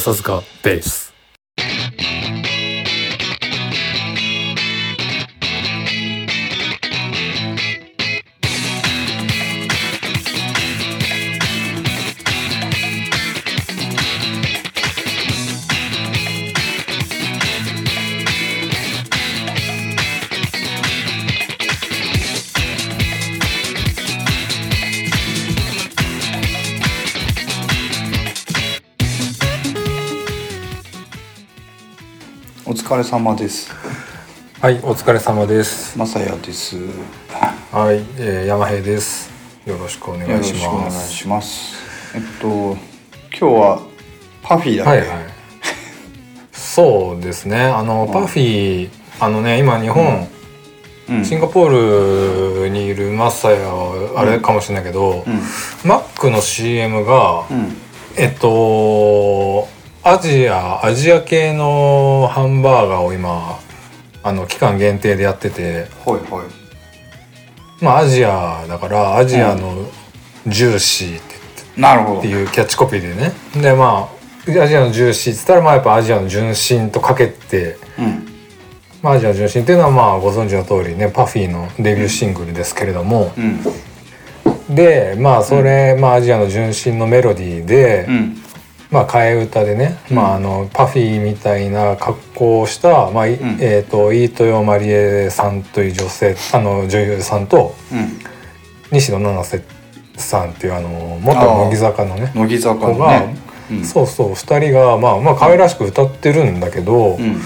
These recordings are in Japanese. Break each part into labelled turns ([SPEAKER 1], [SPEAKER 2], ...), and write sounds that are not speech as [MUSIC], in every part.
[SPEAKER 1] 笹塚ベース
[SPEAKER 2] 疲れ様です。
[SPEAKER 1] はいお疲れ様です
[SPEAKER 2] まさやです。よ
[SPEAKER 1] はい、えー、山平ですよろしくお願
[SPEAKER 2] ろ
[SPEAKER 1] いし
[SPEAKER 2] しくお願い
[SPEAKER 1] ます
[SPEAKER 2] します。えっと今日はパフィーだっけ？
[SPEAKER 1] はいはいそうですねあの
[SPEAKER 2] うん
[SPEAKER 1] パフィーあのね今日本、
[SPEAKER 2] うん。
[SPEAKER 1] シンガポールにいるマサヤはあれかもしれないけど、
[SPEAKER 2] うん
[SPEAKER 1] マックの CM が、
[SPEAKER 2] うん
[SPEAKER 1] えっとアジアアジア系のハンバーガーを今あの期間限定でやってて。
[SPEAKER 2] はいはい。
[SPEAKER 1] まあアジアだからアジアのジューシーって
[SPEAKER 2] なるほど。
[SPEAKER 1] っていうキャッチコピーでね。でまあアジアのジューシーっつったらまあやっぱアジアの純真とかけて、
[SPEAKER 2] うん。
[SPEAKER 1] まあ、アジアの純真っていうのはまあご存知の通りね PUFFY のデビューシングルですけれども。
[SPEAKER 2] うん。
[SPEAKER 1] でまあそれ、まあアジアの純真のメロディーで、
[SPEAKER 2] うん
[SPEAKER 1] まあ替え歌でね、まああのパフィーみたいな格好をした、まあえー、と飯豊まりえさんという女性あの女優さんと
[SPEAKER 2] うん。
[SPEAKER 1] 西野七瀬さんっていうあの元乃木坂のね
[SPEAKER 2] 乃木坂のね。うん。
[SPEAKER 1] そうそう2人がまあまあ可愛らしく歌ってるんだけど、
[SPEAKER 2] うん。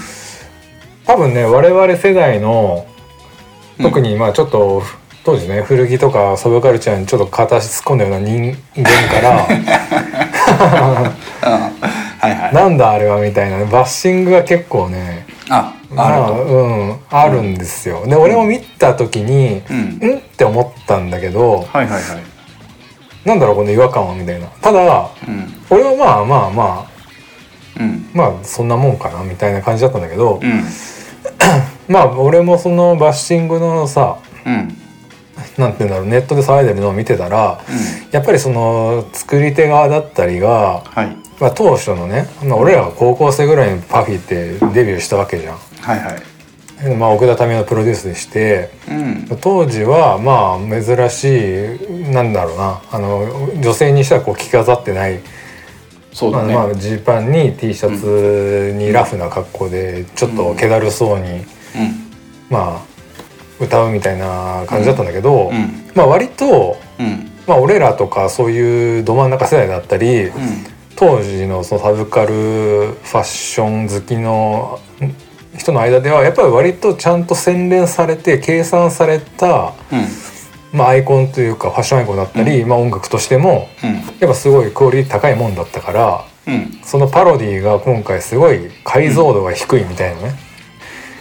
[SPEAKER 1] 多分ね我々世代の特にまあちょっと当時ね古着とかサブカルチャーにちょっと片足突っ込んだような人間から
[SPEAKER 2] あ [LAUGHS] はいはい。
[SPEAKER 1] なんだあれはみたいな。バッシングが結構ね。
[SPEAKER 2] あ
[SPEAKER 1] まあ
[SPEAKER 2] あると。
[SPEAKER 1] うんあるんですよ。で俺も見た時に、
[SPEAKER 2] うん。
[SPEAKER 1] うんって思ったんだけど
[SPEAKER 2] はいはいはい。
[SPEAKER 1] なんだろうこの違和感はみたいな。ただ
[SPEAKER 2] うん。
[SPEAKER 1] 俺はまあまあまあ
[SPEAKER 2] うん。
[SPEAKER 1] まあそんなもんかなみたいな感じだったんだけど、
[SPEAKER 2] うん。
[SPEAKER 1] まあ俺もそのバッシングのさ
[SPEAKER 2] うん
[SPEAKER 1] なんていうんだろうネットで騒いでるのを見てたらやっぱりその作り手側だったりが、
[SPEAKER 2] はい
[SPEAKER 1] まあ、当初のね、まあ、俺らが高校生ぐらいにパフィーってデビューしたわけじゃん。
[SPEAKER 2] はいはい。
[SPEAKER 1] まあ、奥田民生のプロデュースでして
[SPEAKER 2] うん
[SPEAKER 1] 当時はまあ珍しいなんだろうなあの女性にしてはこう着飾ってないまあ
[SPEAKER 2] そうだね。
[SPEAKER 1] まあジーパンに T シャツにラフな格好でちょっと気だるそうに、
[SPEAKER 2] うん
[SPEAKER 1] まあ歌うみたいな感じだったんだけど、
[SPEAKER 2] うん。
[SPEAKER 1] まあ割と、
[SPEAKER 2] うん。
[SPEAKER 1] まあ、俺らとかそういうど真ん中世代だったり、
[SPEAKER 2] うん。
[SPEAKER 1] 当時のそのサブカルファッション好きのん人の間ではやっぱり割とちゃんと洗練されて計算された、
[SPEAKER 2] うん。
[SPEAKER 1] まあ、アイコンというかファッションアイコンだったり、まあ、音楽としてもやっぱすごいクオリティ高いもんだったからそのパロディが今回すごい解像度が低いみたいなね、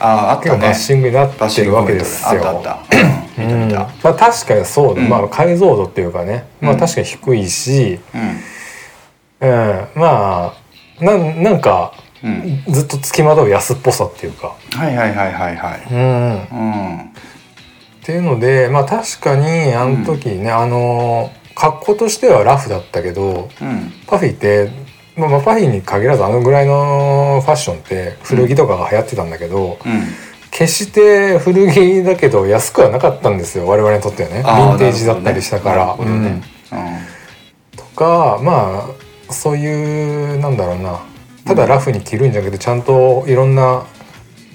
[SPEAKER 2] あああったね。
[SPEAKER 1] バッシングになってるわけですよ。
[SPEAKER 2] あったあった。[CLEARS THROAT] うん。
[SPEAKER 1] まあ確かにそうだ、
[SPEAKER 2] うん。
[SPEAKER 1] まあ解像度っていうかね、まあ
[SPEAKER 2] うん
[SPEAKER 1] 確かに低いし、
[SPEAKER 2] うん。
[SPEAKER 1] うん、まあなんなんか
[SPEAKER 2] うん。
[SPEAKER 1] ずっと付きまとう安っぽさっていうか、
[SPEAKER 2] はいはいはいはいはい。
[SPEAKER 1] うん、っ
[SPEAKER 2] うん
[SPEAKER 1] ていうのでまあ確かにあの時ね、あの格好としてはラフだったけど
[SPEAKER 2] うん。
[SPEAKER 1] パフィーって、まあ、まあパフィーに限らずあのぐらいのファッションって古着とかが流行ってたんだけど、
[SPEAKER 2] うん。
[SPEAKER 1] 決して古着だけど安くはなかったんですよ我々にとってはねヴィンテージだったりしたから。とかまあそういうなんだろうなただラフに着るんじゃなくてちゃんといろんな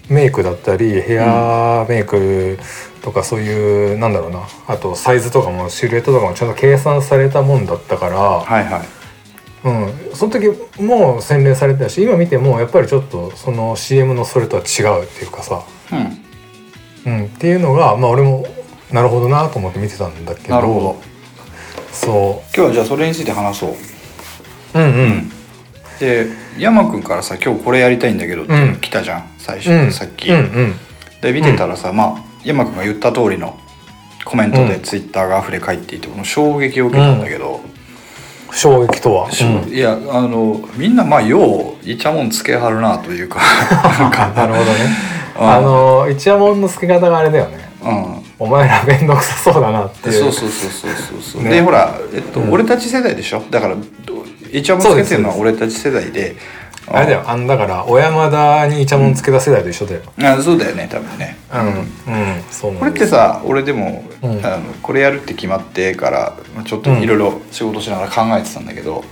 [SPEAKER 1] メイクだったりヘアメイクとかそういうなんだろうなあとサイズとかもシルエットとかもちゃんと計算されたもんだったから、
[SPEAKER 2] はいはい。
[SPEAKER 1] うん、その時も洗練されてたし今見てもやっぱりちょっとその CM のそれとは違うっていうかさ、
[SPEAKER 2] うん。
[SPEAKER 1] うん、っていうのがまあ俺もなるほどなと思って見てたんだけど。
[SPEAKER 2] なるほど。
[SPEAKER 1] そ
[SPEAKER 2] 今日はじゃあそれについて話そう。
[SPEAKER 1] ううん。うん。
[SPEAKER 2] で山くんからさ今日これやりたいんだけどって
[SPEAKER 1] うん。
[SPEAKER 2] 来たじゃん。最初、
[SPEAKER 1] うん。
[SPEAKER 2] さっき。
[SPEAKER 1] うんうん。
[SPEAKER 2] で見てたらさ、まあ山くんが言った通りのコメントで
[SPEAKER 1] うん。
[SPEAKER 2] ツイッターが溢れ返っていてこの衝撃を受けたんだけど、
[SPEAKER 1] 衝撃とは、うん。
[SPEAKER 2] いやあのみんなまあようイチャモンつけはるなというか [LAUGHS] な
[SPEAKER 1] るほどね。
[SPEAKER 2] うん。
[SPEAKER 1] あの一夜もんの付け方があれだよね。
[SPEAKER 2] うん。
[SPEAKER 1] お前ら面倒くさそうだなっていう。
[SPEAKER 2] そうそうそうそうそう
[SPEAKER 1] ね。
[SPEAKER 2] でほら、えっと
[SPEAKER 1] うん。
[SPEAKER 2] 俺たち世代でしょ？だからど一応もつけてるのは俺たち世代で
[SPEAKER 1] あれだよあんだから小山田にイチャモンつけた世代と一緒だよ。
[SPEAKER 2] あそうだよね多分ね、
[SPEAKER 1] うんうんそうなん
[SPEAKER 2] これってさ俺でも、
[SPEAKER 1] うん。
[SPEAKER 2] あのこれやるって決まってからまあちょっといろいろ仕事しながら考えてたんだけど、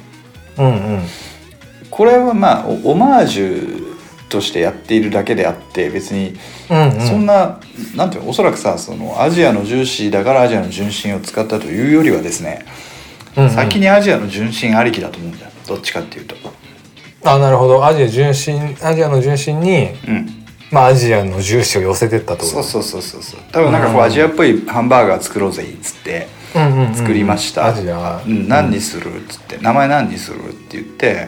[SPEAKER 1] うんうん。
[SPEAKER 2] これはまあオオマージュとしてやっているだけであって別に
[SPEAKER 1] うんうん。
[SPEAKER 2] そんな、なんていうのおそらくさそのアジアのジューシーだからアジアの純真を使ったというよりはですね、
[SPEAKER 1] うんうん。
[SPEAKER 2] 先にアジアの純真ありきだと思うんだよどっちかっていうと。
[SPEAKER 1] あなるほど。アジア純真アジアの純真に
[SPEAKER 2] うん。
[SPEAKER 1] まあアジアの重視を寄せてったと？
[SPEAKER 2] そうそうそうそうそう。多分なんかこう
[SPEAKER 1] うん
[SPEAKER 2] アジアっぽいハンバーガー作ろうぜっつって
[SPEAKER 1] うんうんうん
[SPEAKER 2] 作りました、
[SPEAKER 1] アジア。
[SPEAKER 2] うん、何にするっつって。名前何にするって言って、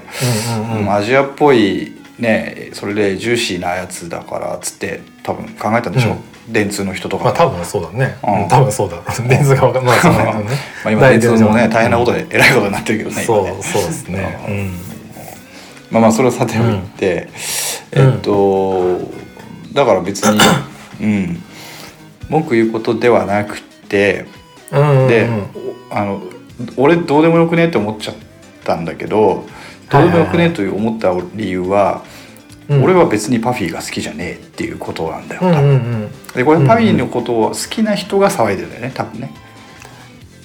[SPEAKER 1] うんうんうん。
[SPEAKER 2] うんアジアっぽいねそれでジューシーなやつだからっつって多分考えたんでしょ、電通の人とか
[SPEAKER 1] まあ多分そうだね、
[SPEAKER 2] うん。
[SPEAKER 1] うん多分そうだ。レンズが分かんまあその辺のね。[LAUGHS]
[SPEAKER 2] まあ今電通もね [LAUGHS] 大変なことでえらいことになってるけどね今
[SPEAKER 1] そう
[SPEAKER 2] ね
[SPEAKER 1] そうですね。うん
[SPEAKER 2] まあまあそれはさておいて、えっとだから別に [COUGHS] うん。文句言うことではなくて
[SPEAKER 1] うんうんうん。
[SPEAKER 2] で、おあの俺どうでもよくねって思っちゃったんだけどどうでもよくねという思った理由は、
[SPEAKER 1] うん。
[SPEAKER 2] 俺は別にパフィーが好きじゃねえっていうことなんだよ、
[SPEAKER 1] うんうん
[SPEAKER 2] でこれパフィーのことを好きな人が騒いでるんだよね多分ね。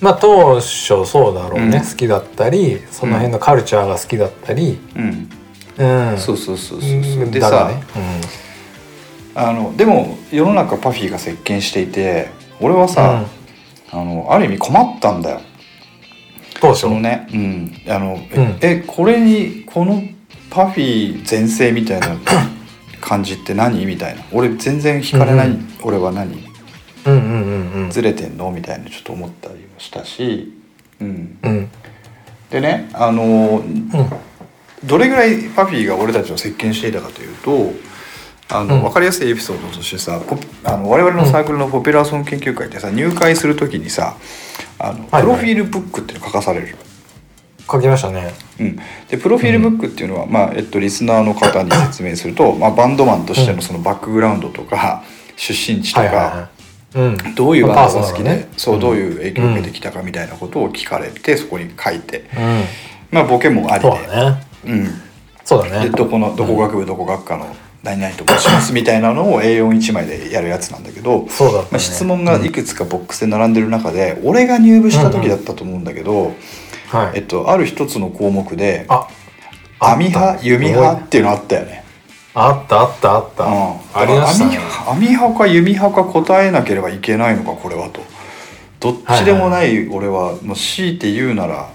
[SPEAKER 1] まあ当初そうだろうね、
[SPEAKER 2] うん。
[SPEAKER 1] 好きだったりその辺のカルチャーが好きだったり。
[SPEAKER 2] うん
[SPEAKER 1] うん。
[SPEAKER 2] そうそうそうそう
[SPEAKER 1] う。ん。
[SPEAKER 2] でさ、
[SPEAKER 1] だがね。
[SPEAKER 2] あのでも世の中パフィーが席巻していて俺はさ、あのある意味困ったんだよ。
[SPEAKER 1] 当初？
[SPEAKER 2] そのね、うん、あの、えこれにこのパフィー全盛みたいな感じって何？みたいな。俺全然惹かれない、
[SPEAKER 1] うん。
[SPEAKER 2] 俺は何？
[SPEAKER 1] うんうんうんうん。
[SPEAKER 2] ずれてんの？みたいな。ちょっと思ったりもしたし、うん、
[SPEAKER 1] うん。
[SPEAKER 2] でねあの
[SPEAKER 1] うん
[SPEAKER 2] どれぐらいパフィーが俺たちを席巻していたかというとあの、
[SPEAKER 1] うん。
[SPEAKER 2] 分かりやすいエピソードとしてさポあの我々のサークルのポピュラーソング研究会ってさ入会する時にさあの
[SPEAKER 1] はい
[SPEAKER 2] プロフィールブックっていうの書かされる。
[SPEAKER 1] 書きましたね。
[SPEAKER 2] うん、でプロフィールブックっていうのは、まあえっと、リスナーの方に説明すると、まあ、バンドマンとしてのそのバックグラウンドとか出身地とか、
[SPEAKER 1] はいはいはい。うん。
[SPEAKER 2] どういうバンドが好きで、
[SPEAKER 1] ね
[SPEAKER 2] そうどういう
[SPEAKER 1] う
[SPEAKER 2] 影響を受けてきたかみたいなことを聞かれて、そこに書いて、
[SPEAKER 1] うん。
[SPEAKER 2] まあ、ボケもありで。
[SPEAKER 1] だね
[SPEAKER 2] うん、
[SPEAKER 1] そうだね。
[SPEAKER 2] でどこのどこ学部どこ学科の何々と申しますみたいなのを A41 枚でやるやつなんだけど、
[SPEAKER 1] そうだったね。
[SPEAKER 2] まあ、質問がいくつかボックスで並んでる中で、俺が入部した時だったと思うんだけど、
[SPEAKER 1] はい。
[SPEAKER 2] えっと、ある一つの項目で
[SPEAKER 1] あ
[SPEAKER 2] 網派弓派
[SPEAKER 1] あ
[SPEAKER 2] っていうのあったよね。
[SPEAKER 1] ったあったあった。
[SPEAKER 2] うん、
[SPEAKER 1] ありましたね。
[SPEAKER 2] 網網派か弓派か答えなければいけないのかこれはと。どっちでもない俺はもう強いて言うなら、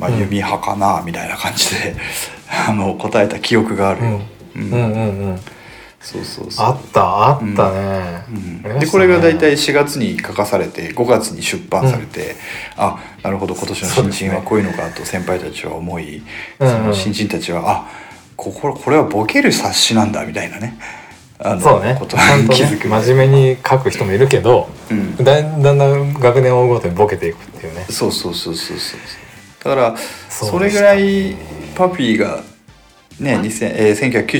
[SPEAKER 2] まあ、
[SPEAKER 1] うん。
[SPEAKER 2] 弓派かなみたいな感じで [LAUGHS] あの答えた記憶がある。よ、
[SPEAKER 1] うん。うんうんうん。
[SPEAKER 2] そうそうそう。
[SPEAKER 1] あったあったね。
[SPEAKER 2] うん。
[SPEAKER 1] ありましたね。
[SPEAKER 2] でこれが大体4月に書かされて5月に出版されて、あなるほど今年の新人はこういうのかと先輩たちは思いそ,、
[SPEAKER 1] うんうん。
[SPEAKER 2] の新人たちはあこここれはボケる冊子なんだみたいなね。あの
[SPEAKER 1] そうね。
[SPEAKER 2] こと
[SPEAKER 1] ちゃんとね真面目に書く人もいるけど
[SPEAKER 2] うん。
[SPEAKER 1] だんだんだん学年を追うごとにボケていくっていうね。
[SPEAKER 2] そうそうそうそうそうだから
[SPEAKER 1] そ
[SPEAKER 2] れぐらいパピーがね2000えー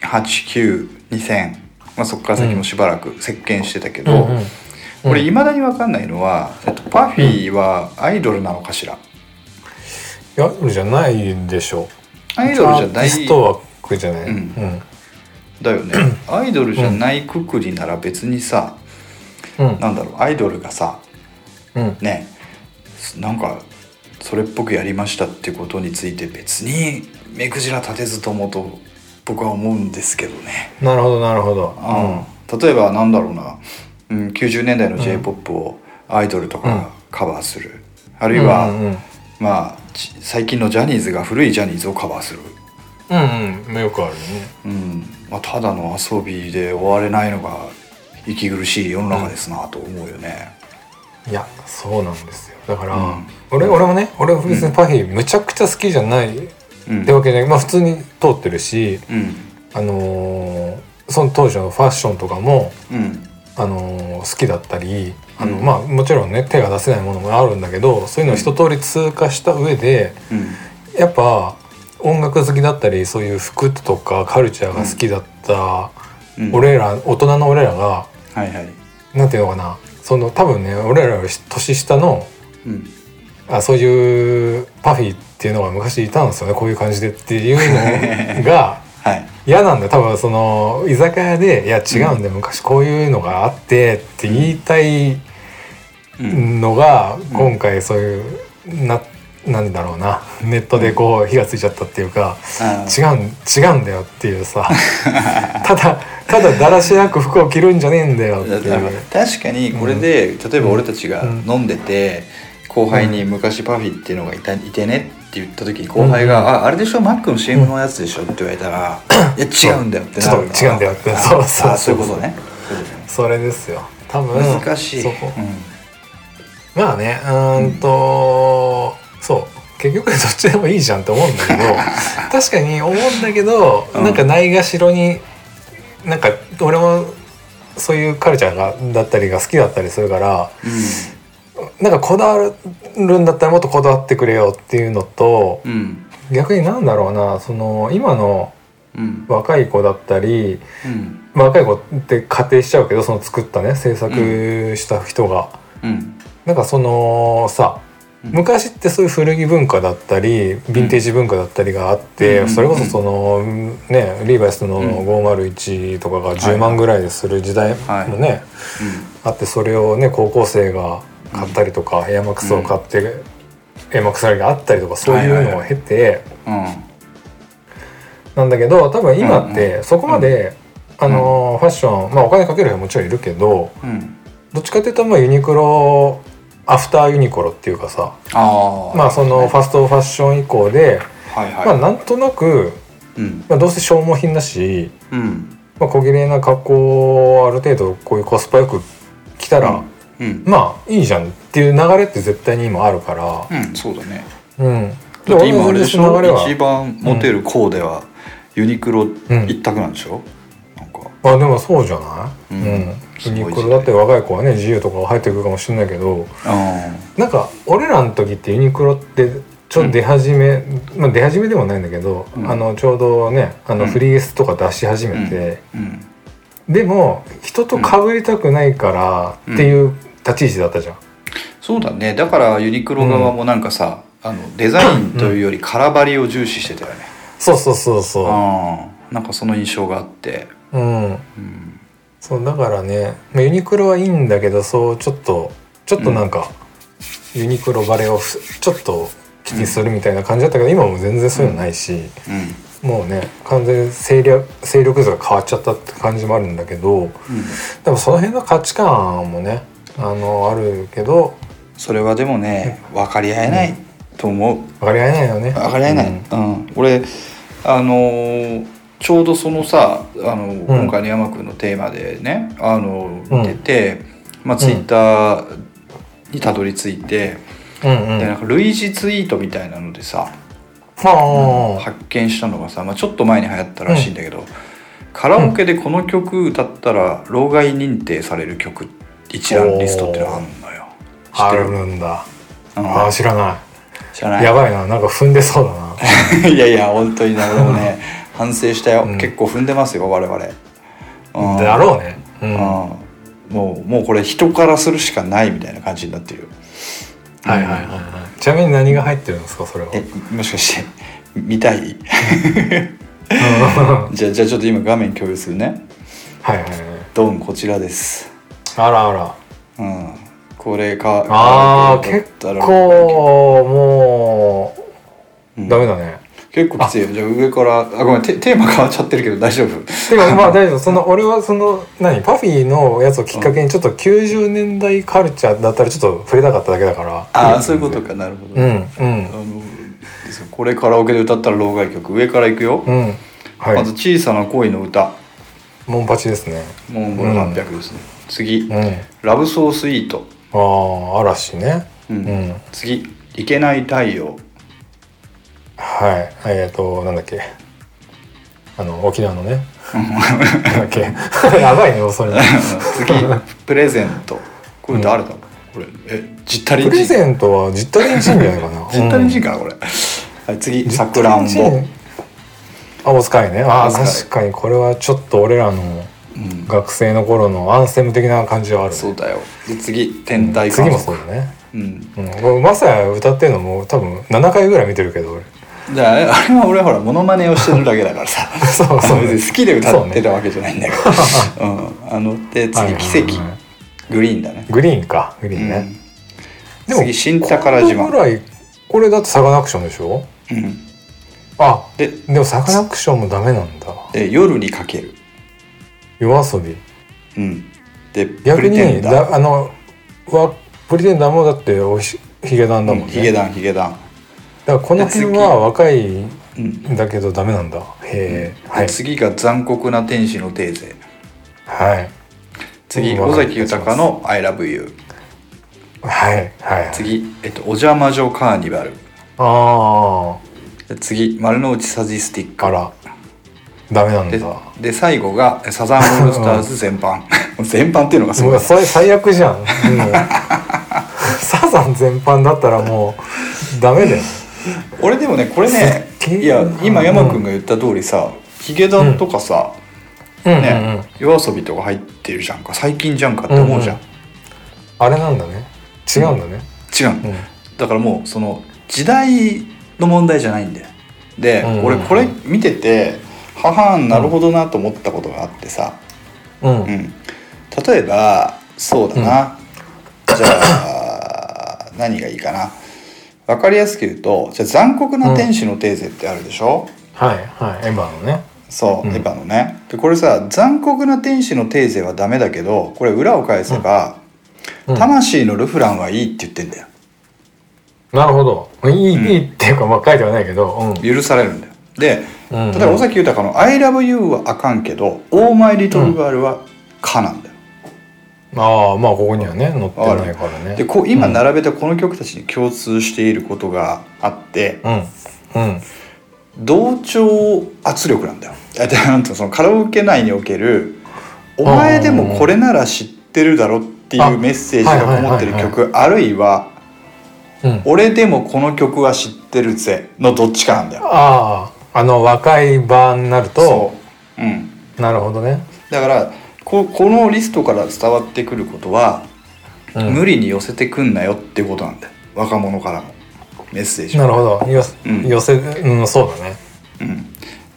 [SPEAKER 2] 1988902000、まあ、そこから先もしばらく席巻してたけど、
[SPEAKER 1] うんうん
[SPEAKER 2] 俺いまだに分かんないのは、えっと、パフィーはアイドルなのかしら、
[SPEAKER 1] いやじゃないでしょ
[SPEAKER 2] アイドルじゃない
[SPEAKER 1] スト枠じゃない、
[SPEAKER 2] うん。
[SPEAKER 1] うん。
[SPEAKER 2] だよね。[CLEARS THROAT] アイドルじゃないくくりなら別にさ、
[SPEAKER 1] うん。
[SPEAKER 2] なんだろうアイドルがさ
[SPEAKER 1] うん。
[SPEAKER 2] ねなんかそれっぽくやりましたってことについて別に目くじら立てずともと僕は思うんですけどね。
[SPEAKER 1] なるほどなるほど。
[SPEAKER 2] うん。例えばなんだろうな、うん、90年代の j p o p をアイドルとかがカバーする、あるいは、
[SPEAKER 1] うんうん
[SPEAKER 2] まあち最近のジャニーズが古いジャニーズをカバーする、
[SPEAKER 1] うんうん、うん、よくあるね。
[SPEAKER 2] うん。まあ、ただの遊びで終われないのが息苦しい世の中ですなと思うよね。
[SPEAKER 1] いやそうなんですよだから、
[SPEAKER 2] うん。
[SPEAKER 1] 俺俺もね俺は別にパフィーむちゃくちゃ好きじゃないっ
[SPEAKER 2] うん。
[SPEAKER 1] てわけじゃない、まあ普通に通ってるし
[SPEAKER 2] うん。
[SPEAKER 1] あのーその当時のファッションとかも、
[SPEAKER 2] うん。
[SPEAKER 1] あのー好きだったりあの、
[SPEAKER 2] うん。
[SPEAKER 1] まあもちろんね手が出せないものもあるんだけどそういうのを一通り通過した上で
[SPEAKER 2] うん。
[SPEAKER 1] やっぱ音楽好きだったりそういう服とかカルチャーが好きだった
[SPEAKER 2] うん。
[SPEAKER 1] 俺ら、大人の俺らが
[SPEAKER 2] はいはい、
[SPEAKER 1] なんていうのかな。その多分ね俺らより年下の
[SPEAKER 2] うん
[SPEAKER 1] あそういうパフィーっていうのが昔いたんですよね。こういう感じでっていうのが
[SPEAKER 2] は [LAUGHS] い
[SPEAKER 1] 嫌なんだ。よ多分その居酒屋で「いや違うんだよ、昔こういうのがあって」って言いたい
[SPEAKER 2] うん
[SPEAKER 1] のが、今回そういうななんだろうな。ネットでこう火がついちゃったっていうか、
[SPEAKER 2] あ
[SPEAKER 1] 違うん違うんだよっていうさ。[LAUGHS] ただただだらしなく服を着るんじゃねえんだよっていう。
[SPEAKER 2] 確かにこれで、例えば俺たちが
[SPEAKER 1] うん。
[SPEAKER 2] 飲んでて、後輩に昔パフィーっていうのがいたいてねって言った時に後輩が「
[SPEAKER 1] うん
[SPEAKER 2] ああれでしょ？マックの CM のやつでしょ」って言われたら「[LAUGHS] いや違うんだよ」ってなる。
[SPEAKER 1] ちょっと違うんだよって。
[SPEAKER 2] あ
[SPEAKER 1] そうそう
[SPEAKER 2] あ
[SPEAKER 1] そう。
[SPEAKER 2] そういうことね。そ
[SPEAKER 1] れですよ。多分
[SPEAKER 2] 難しい。うん。
[SPEAKER 1] まあねうーんと、そう。結局どっちでもいいじゃんって思うんだけど [LAUGHS] 確かに思うんだけど、
[SPEAKER 2] うん。
[SPEAKER 1] なんかないがしろになんか俺もそういうカルチャーがだったりが好きだったりするからなんかこだわるんだったらもっとこだわってくれよっていうのと
[SPEAKER 2] うん。うん
[SPEAKER 1] 逆になんだろうなその今の
[SPEAKER 2] うん。
[SPEAKER 1] 若い子だったり
[SPEAKER 2] うん。
[SPEAKER 1] 若い子って仮定しちゃうけどその作ったね制作した人が、
[SPEAKER 2] うん。
[SPEAKER 1] なんかそのさ
[SPEAKER 2] うん。
[SPEAKER 1] 昔ってそういう古着文化だったりヴィンテージ文化だったりがあって、
[SPEAKER 2] うん。
[SPEAKER 1] それこそそのねリーバイスの
[SPEAKER 2] うん。
[SPEAKER 1] 501とかが10万ぐらいでする時代もね、あってそれをね高校生が買ったりとか、エアマックスを買って、エアマックスありがあったりとかそういうのを経て、
[SPEAKER 2] うん。
[SPEAKER 1] なんだけど多分今ってそこまで、あのファッションまあお金かける人ももちろんいるけど
[SPEAKER 2] うん。
[SPEAKER 1] どっちかっていうとまあユニクロアフターユニクロっていうかさまあそのファストファッション以降で、まあなんとなく、
[SPEAKER 2] うん。
[SPEAKER 1] まあ、どうせ消耗品だし、
[SPEAKER 2] うん。
[SPEAKER 1] まあ、小切れな格好をある程度こういうコスパよく着たら、
[SPEAKER 2] うん。
[SPEAKER 1] まあいいじゃんっていう流れって絶対に今あるから、
[SPEAKER 2] うんそうだね。
[SPEAKER 1] うん、
[SPEAKER 2] だって今あれでしょ？一番モテるコーデはユニクロ一択なんでしょ？なんか。
[SPEAKER 1] あでもそうじゃない、
[SPEAKER 2] うん。
[SPEAKER 1] うん。ユニクロだって若い子はね自由とか入ってくるかもしれないけど。
[SPEAKER 2] あ
[SPEAKER 1] なんか俺らの時ってユニクロってちょっと出始め、まあ出始めでもないんだけど、
[SPEAKER 2] うん。
[SPEAKER 1] あのちょうどねあの
[SPEAKER 2] うん。
[SPEAKER 1] フリースとか出し始めて、
[SPEAKER 2] うん。
[SPEAKER 1] でも人と被りたくないからっていう立ち位置だったじゃん。
[SPEAKER 2] そうだね。だからユニクロ側もなんかさ、あのデザインというより空張りを重視してたよね、
[SPEAKER 1] そうそうそうそ
[SPEAKER 2] ああ。なんかその印象があって、
[SPEAKER 1] う。うん。
[SPEAKER 2] うん、
[SPEAKER 1] そうだからね、まあ、ユニクロはいいんだけどそうちょっとちょっとなんか、ユニクロバレをふちょっと気にするみたいな感じだったけど、今も全然そういうのないし、もうね完全に勢力勢力図が変わっちゃったって感じもあるんだけど
[SPEAKER 2] うん。
[SPEAKER 1] でもその辺の価値観もねあのあるけど
[SPEAKER 2] それはでもね分かり合えないと思う。
[SPEAKER 1] 分かり合えないよね。
[SPEAKER 2] 分かり合えない、
[SPEAKER 1] う
[SPEAKER 2] うん。ん俺あのーちょうどそのさあの、今回の山君のテーマでねあの
[SPEAKER 1] うん。
[SPEAKER 2] 見てて、まあ、ツイッターにたどり着いて、
[SPEAKER 1] うんうん。
[SPEAKER 2] でなんか類似ツイートみたいなのでさ、
[SPEAKER 1] はあ、
[SPEAKER 2] 発見したのがさ、まあ、ちょっと前に流行ったらしいんだけど、カラオケでこの曲歌ったら老害認定される曲一覧リストっていうのがあるのよ。
[SPEAKER 1] あ
[SPEAKER 2] てる？
[SPEAKER 1] るんだ。
[SPEAKER 2] うん。
[SPEAKER 1] ああ知らな
[SPEAKER 2] 知らない？
[SPEAKER 1] い。やばいな。なんか踏んでそうだな。[LAUGHS]
[SPEAKER 2] いやいや本当にね俺もね反省したよ、
[SPEAKER 1] うん。
[SPEAKER 2] 結構踏んでますよ我々。うん。
[SPEAKER 1] だろうね。うん。
[SPEAKER 2] うん。
[SPEAKER 1] は
[SPEAKER 2] もうもうこれ人からするしかないみたいな感じになってるよ。
[SPEAKER 1] いはいはいはい。ちなみに何が入ってるんですかそれは？
[SPEAKER 2] えもしかして見たい？
[SPEAKER 1] うん。[LAUGHS]
[SPEAKER 2] じゃあじゃあちょっと今画面共有するね。
[SPEAKER 1] はいはいはい。
[SPEAKER 2] ドンこちらです
[SPEAKER 1] あらあら。
[SPEAKER 2] うん。これか
[SPEAKER 1] ああ結構も
[SPEAKER 2] うん
[SPEAKER 1] うダメだね。
[SPEAKER 2] 結構きついよ。じゃあ上からあごめんテテーマ変わっちゃってるけど大丈夫。
[SPEAKER 1] てかまあ [LAUGHS] 大丈夫。その俺はその何？パフィーのやつをきっかけにちょっと90年代カルチャーだったらちょっと触れたかっただけだから。
[SPEAKER 2] ああそういうことか。なるほど、
[SPEAKER 1] うんうん。
[SPEAKER 2] あのこれカラオケで歌ったら老害曲。上からいくよ、
[SPEAKER 1] うん。はい。
[SPEAKER 2] まず「小さな恋の歌。
[SPEAKER 1] モンパチですね」
[SPEAKER 2] もうこれ800ですね、次
[SPEAKER 1] うん「
[SPEAKER 2] ラブソースイート。
[SPEAKER 1] ああ嵐ね」
[SPEAKER 2] うん。
[SPEAKER 1] うん。
[SPEAKER 2] 次「いけない太陽。
[SPEAKER 1] はい。えっとなんだっけ。あの沖縄のね。なん。だっけやばいね。それ」
[SPEAKER 2] 次「プレゼント」これ誰だ、これえジッタリン
[SPEAKER 1] プレゼントはジッタリンチンじゃないかな。
[SPEAKER 2] ジッタリンジン
[SPEAKER 1] ン
[SPEAKER 2] かなこれ、はい、次「さくらんぼ」
[SPEAKER 1] あお使いね。あ確かにこれはちょっと俺らの
[SPEAKER 2] うん。
[SPEAKER 1] 学生の頃のアンセム的な感じはあるね。
[SPEAKER 2] そうだよ。で次「天体観
[SPEAKER 1] 次もそ
[SPEAKER 2] 測
[SPEAKER 1] うだね。
[SPEAKER 2] うん。
[SPEAKER 1] うん、マサヤ歌ってるのも多分7回ぐらい見てるけど俺。
[SPEAKER 2] じゃああれは俺はほらモノマネをしてるだけだからさ。[LAUGHS]
[SPEAKER 1] そうそう。
[SPEAKER 2] あの別に好きで歌ってたわけじゃないんだけど、うん、あので次
[SPEAKER 1] はいはいはい
[SPEAKER 2] 奇跡。グリーンだね。
[SPEAKER 1] グリーンか。グリーンね、
[SPEAKER 2] うん、次新宝島。
[SPEAKER 1] ぐらいこれだってサカナクションでしょ？
[SPEAKER 2] うん、
[SPEAKER 1] あ
[SPEAKER 2] で
[SPEAKER 1] でもサカナクションもダメなんだ。
[SPEAKER 2] で夜にかける、
[SPEAKER 1] 夜遊び。
[SPEAKER 2] うん、で
[SPEAKER 1] 逆にだあのわプリテンダーもだっておしヒゲダンだもんね、
[SPEAKER 2] ヒゲダンヒゲダン、
[SPEAKER 1] だからこの辺
[SPEAKER 2] で
[SPEAKER 1] は若い
[SPEAKER 2] うん、
[SPEAKER 1] んだけどダメなんだ。へえ、はい。
[SPEAKER 2] で次が残酷な天使のテーゼ。
[SPEAKER 1] はい。
[SPEAKER 2] 次
[SPEAKER 1] うん
[SPEAKER 2] 尾崎豊の「ILOVEYOU
[SPEAKER 1] はいはい」
[SPEAKER 2] 次、えっと「お邪魔女カーニバル。
[SPEAKER 1] あ」
[SPEAKER 2] で次「丸の内サディスティック。
[SPEAKER 1] ああらダメなんだ。
[SPEAKER 2] で」で最後が「サザンオールスターズ全般」[LAUGHS] 全般っていうのがすごい。
[SPEAKER 1] もうそれ最悪じゃん。[LAUGHS] サザン全般だったらもうダメだよ。
[SPEAKER 2] 俺でもねこれねいや今山君が言った通りさヒゲダンとかさ、
[SPEAKER 1] うん。うんうん、
[SPEAKER 2] ね、夜遊びとか入ってるじゃんか。最近じゃんかって思うじゃん、
[SPEAKER 1] うん。あれなんだね。違うんだね。
[SPEAKER 2] 違う。の、
[SPEAKER 1] うん。
[SPEAKER 2] だからもうその時代の問題じゃないんだよ。で、
[SPEAKER 1] うん。
[SPEAKER 2] 俺これ見ててははんなるほどなと思ったことがあってさ、
[SPEAKER 1] うん、
[SPEAKER 2] うん。例えばそうだな、じゃあ何がいいかな。分かりやすく言うとじゃあ残酷な天使のテーゼってあるでしょ、
[SPEAKER 1] はいはいエヴァのね。
[SPEAKER 2] そう、
[SPEAKER 1] うん。
[SPEAKER 2] エヴァのね。でこれさ残酷な天使のテーゼはダメだけどこれ裏を返せば、
[SPEAKER 1] うん。
[SPEAKER 2] 魂のルフランはいいって言ってんだよ。
[SPEAKER 1] なるほど。いい、
[SPEAKER 2] うん。
[SPEAKER 1] いいっていうかまあ書いてはないけど、うん、
[SPEAKER 2] 許されるんだよ。で
[SPEAKER 1] うん。
[SPEAKER 2] 例えば尾崎豊の「ILOVEYOU」はあかんけど「オーマイリトルガール」は「か」なんだよ、
[SPEAKER 1] ああまあここにはね載ってないからね。
[SPEAKER 2] でこう今並べたこの曲たちに共通していることがあって
[SPEAKER 1] うん。うん。
[SPEAKER 2] 同調圧力なんだよ。なんてそのカラオケ内における「お前でもこれなら知ってるだろ」っていうメッセージがこもってる曲あるいは
[SPEAKER 1] うん「
[SPEAKER 2] 俺でもこの曲は知ってるぜ」のどっちかなんだよ。
[SPEAKER 1] あああの若い版になると
[SPEAKER 2] そう、うん、
[SPEAKER 1] なるほどね、
[SPEAKER 2] だからここのリストから伝わってくることは、
[SPEAKER 1] うん、
[SPEAKER 2] 無理に寄せてくんなよってことなんだよ。若者からのメッセージは
[SPEAKER 1] なるほど。よ、
[SPEAKER 2] うん。
[SPEAKER 1] 寄せうんそうだね。
[SPEAKER 2] うん、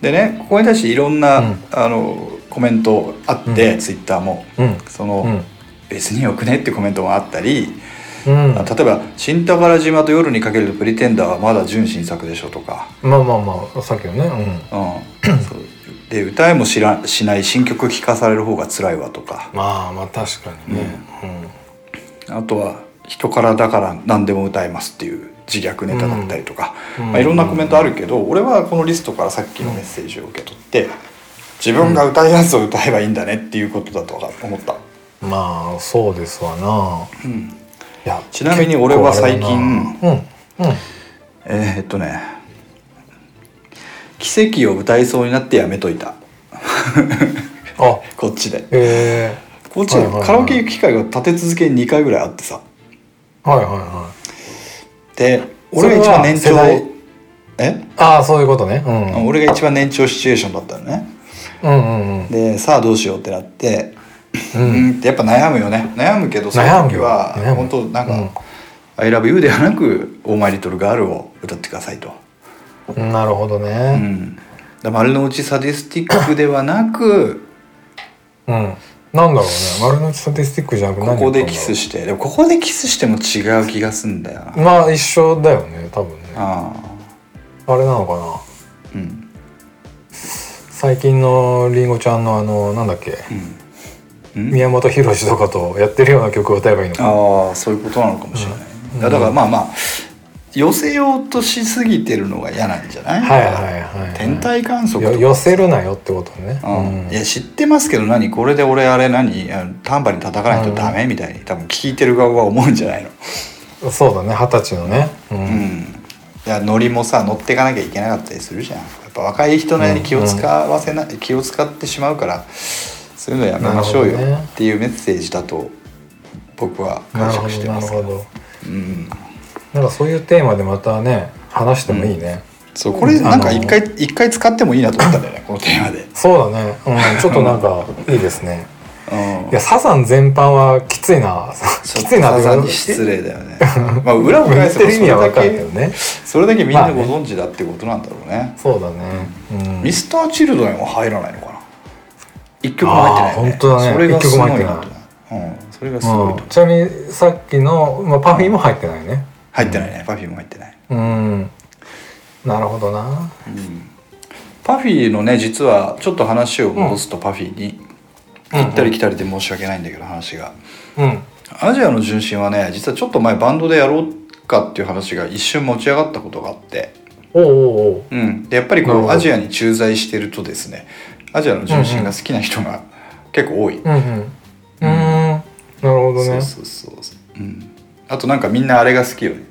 [SPEAKER 2] でねここに対していろんな、
[SPEAKER 1] うん。
[SPEAKER 2] あのコメントあって、
[SPEAKER 1] うん。
[SPEAKER 2] ツイッターも。
[SPEAKER 1] うん。
[SPEAKER 2] その、
[SPEAKER 1] うん。
[SPEAKER 2] 別によくねってコメントもあったり、
[SPEAKER 1] うん。
[SPEAKER 2] あ例えば「新宝島と夜にかけるとプリテンダーはまだ純真作でしょ」とか、
[SPEAKER 1] まあまあまあさっきのね。
[SPEAKER 2] うん、そう。で歌えも知らしない新曲聴かされる方が辛いわとか。
[SPEAKER 1] うんまあまあ確かにね。
[SPEAKER 2] あとは「人からだから何でも歌えます」っていう自虐ネタだったりとか、
[SPEAKER 1] うん。
[SPEAKER 2] まあ、いろんなコメントあるけど、俺はこのリストからさっきのメッセージを受け取って自分が歌いやつを歌えばいいんだねっていうことだと思った。
[SPEAKER 1] うん。まあそうですわな。
[SPEAKER 2] うん。
[SPEAKER 1] いや
[SPEAKER 2] ちなみに俺は最近
[SPEAKER 1] うんうん
[SPEAKER 2] えーっとね奇跡を歌いそうになってやめといた。
[SPEAKER 1] あ。[LAUGHS]
[SPEAKER 2] こっちで。
[SPEAKER 1] え
[SPEAKER 2] こっちで
[SPEAKER 1] はいはいはい
[SPEAKER 2] カラオケ行く機会が立て続けに2回ぐらいあってさ。
[SPEAKER 1] ー、はいはいはい。
[SPEAKER 2] で俺が一番年長え？
[SPEAKER 1] ああそういうことね。うん。
[SPEAKER 2] 俺が一番年長シチュエーションだったのね。
[SPEAKER 1] うんうんうん。
[SPEAKER 2] でさあどうしようってなって
[SPEAKER 1] う
[SPEAKER 2] うんんってやっぱ悩むよね。悩むけどその時は本当なん
[SPEAKER 1] うん。
[SPEAKER 2] か「ILOVEYOU」ではなく「オーマイリトルガール」を歌ってくださいと。
[SPEAKER 1] なるほど
[SPEAKER 2] う
[SPEAKER 1] ね
[SPEAKER 2] ん、だ丸の内サディスティックではなく
[SPEAKER 1] うん、なんだろうね。丸の内スタティスティックじゃなく
[SPEAKER 2] ここでキス
[SPEAKER 1] し
[SPEAKER 2] してでもここでキスしても違う気がすんだよ。な
[SPEAKER 1] まあ一緒だよね多分ね。あ
[SPEAKER 2] あ。
[SPEAKER 1] れなのかな。
[SPEAKER 2] あうん。
[SPEAKER 1] 最近のりんごちゃんのあのなんだっけ。
[SPEAKER 2] うん
[SPEAKER 1] 宮本浩次とかとやってるような曲を歌えばいいのかな。
[SPEAKER 2] ああそういうことなのかもしれない、
[SPEAKER 1] うん。
[SPEAKER 2] だからまあまあ寄せようとしすぎてるのが嫌なんじゃない？
[SPEAKER 1] はいはいはい
[SPEAKER 2] 天体観測とか。
[SPEAKER 1] よ寄せるなよってことね。
[SPEAKER 2] うん。いや知ってますけど何？これで俺あれ何？タンバリン叩かないとダメみたいに多分聞いてる側は思うんじゃないの。
[SPEAKER 1] うんそうだね二十歳のね。う
[SPEAKER 2] うん。んいやノリもさ乗っていかなきゃいけなかったりするじゃん。やっぱ若い人の間に気を使わせな、気を使ってしまうからそういうのやめましょうよっていうメッセージだと僕は解釈してます
[SPEAKER 1] なるほど。
[SPEAKER 2] うん。
[SPEAKER 1] なんかそういうテーマでまたね話してもいいね、
[SPEAKER 2] そうこれなんか一回一回使ってもいいなと思ったんだよねこのテーマで。
[SPEAKER 1] そうだね、うん、ちょっとなんかいいですね。
[SPEAKER 2] うん。
[SPEAKER 1] いやサザン全般はきついな。きついな
[SPEAKER 2] サザンに失礼だよね。[LAUGHS] まあ裏を
[SPEAKER 1] 言
[SPEAKER 2] 返せば
[SPEAKER 1] ってる意味は
[SPEAKER 2] それだけ
[SPEAKER 1] どね。
[SPEAKER 2] それだけみんな
[SPEAKER 1] まあね。
[SPEAKER 2] ご存知だってことなんだろうね。
[SPEAKER 1] そうだね。うん。
[SPEAKER 2] ミスターチルドレンは入らないのかな？一曲も入ってないよね
[SPEAKER 1] 本当だね。
[SPEAKER 2] それがすごいな
[SPEAKER 1] 一曲も入ってない。
[SPEAKER 2] と思ううん。それがすごいう。
[SPEAKER 1] うん。ちなみにさっきの、まあ、パフィーも入ってないね。
[SPEAKER 2] 入ってないね。パフィーも入ってない。
[SPEAKER 1] うん。なるほどな。
[SPEAKER 2] パフィーのね実はちょっと話を戻すとパフィーに
[SPEAKER 1] うん
[SPEAKER 2] 行ったり来たりで申し訳ないんだけど話が。
[SPEAKER 1] うん。
[SPEAKER 2] アジアの純真はね実はちょっと前バンドでやろうかっていう話が一瞬持ち上がったことがあって。
[SPEAKER 1] おうおうおう。
[SPEAKER 2] うん、でやっぱりこうアジアに駐在してるとですねアジアの純真が好きな人が結構多い、
[SPEAKER 1] うんうん。うん。なるほどね。
[SPEAKER 2] そうそうそうそう、うん、あとなんかみんなあれが好きよね。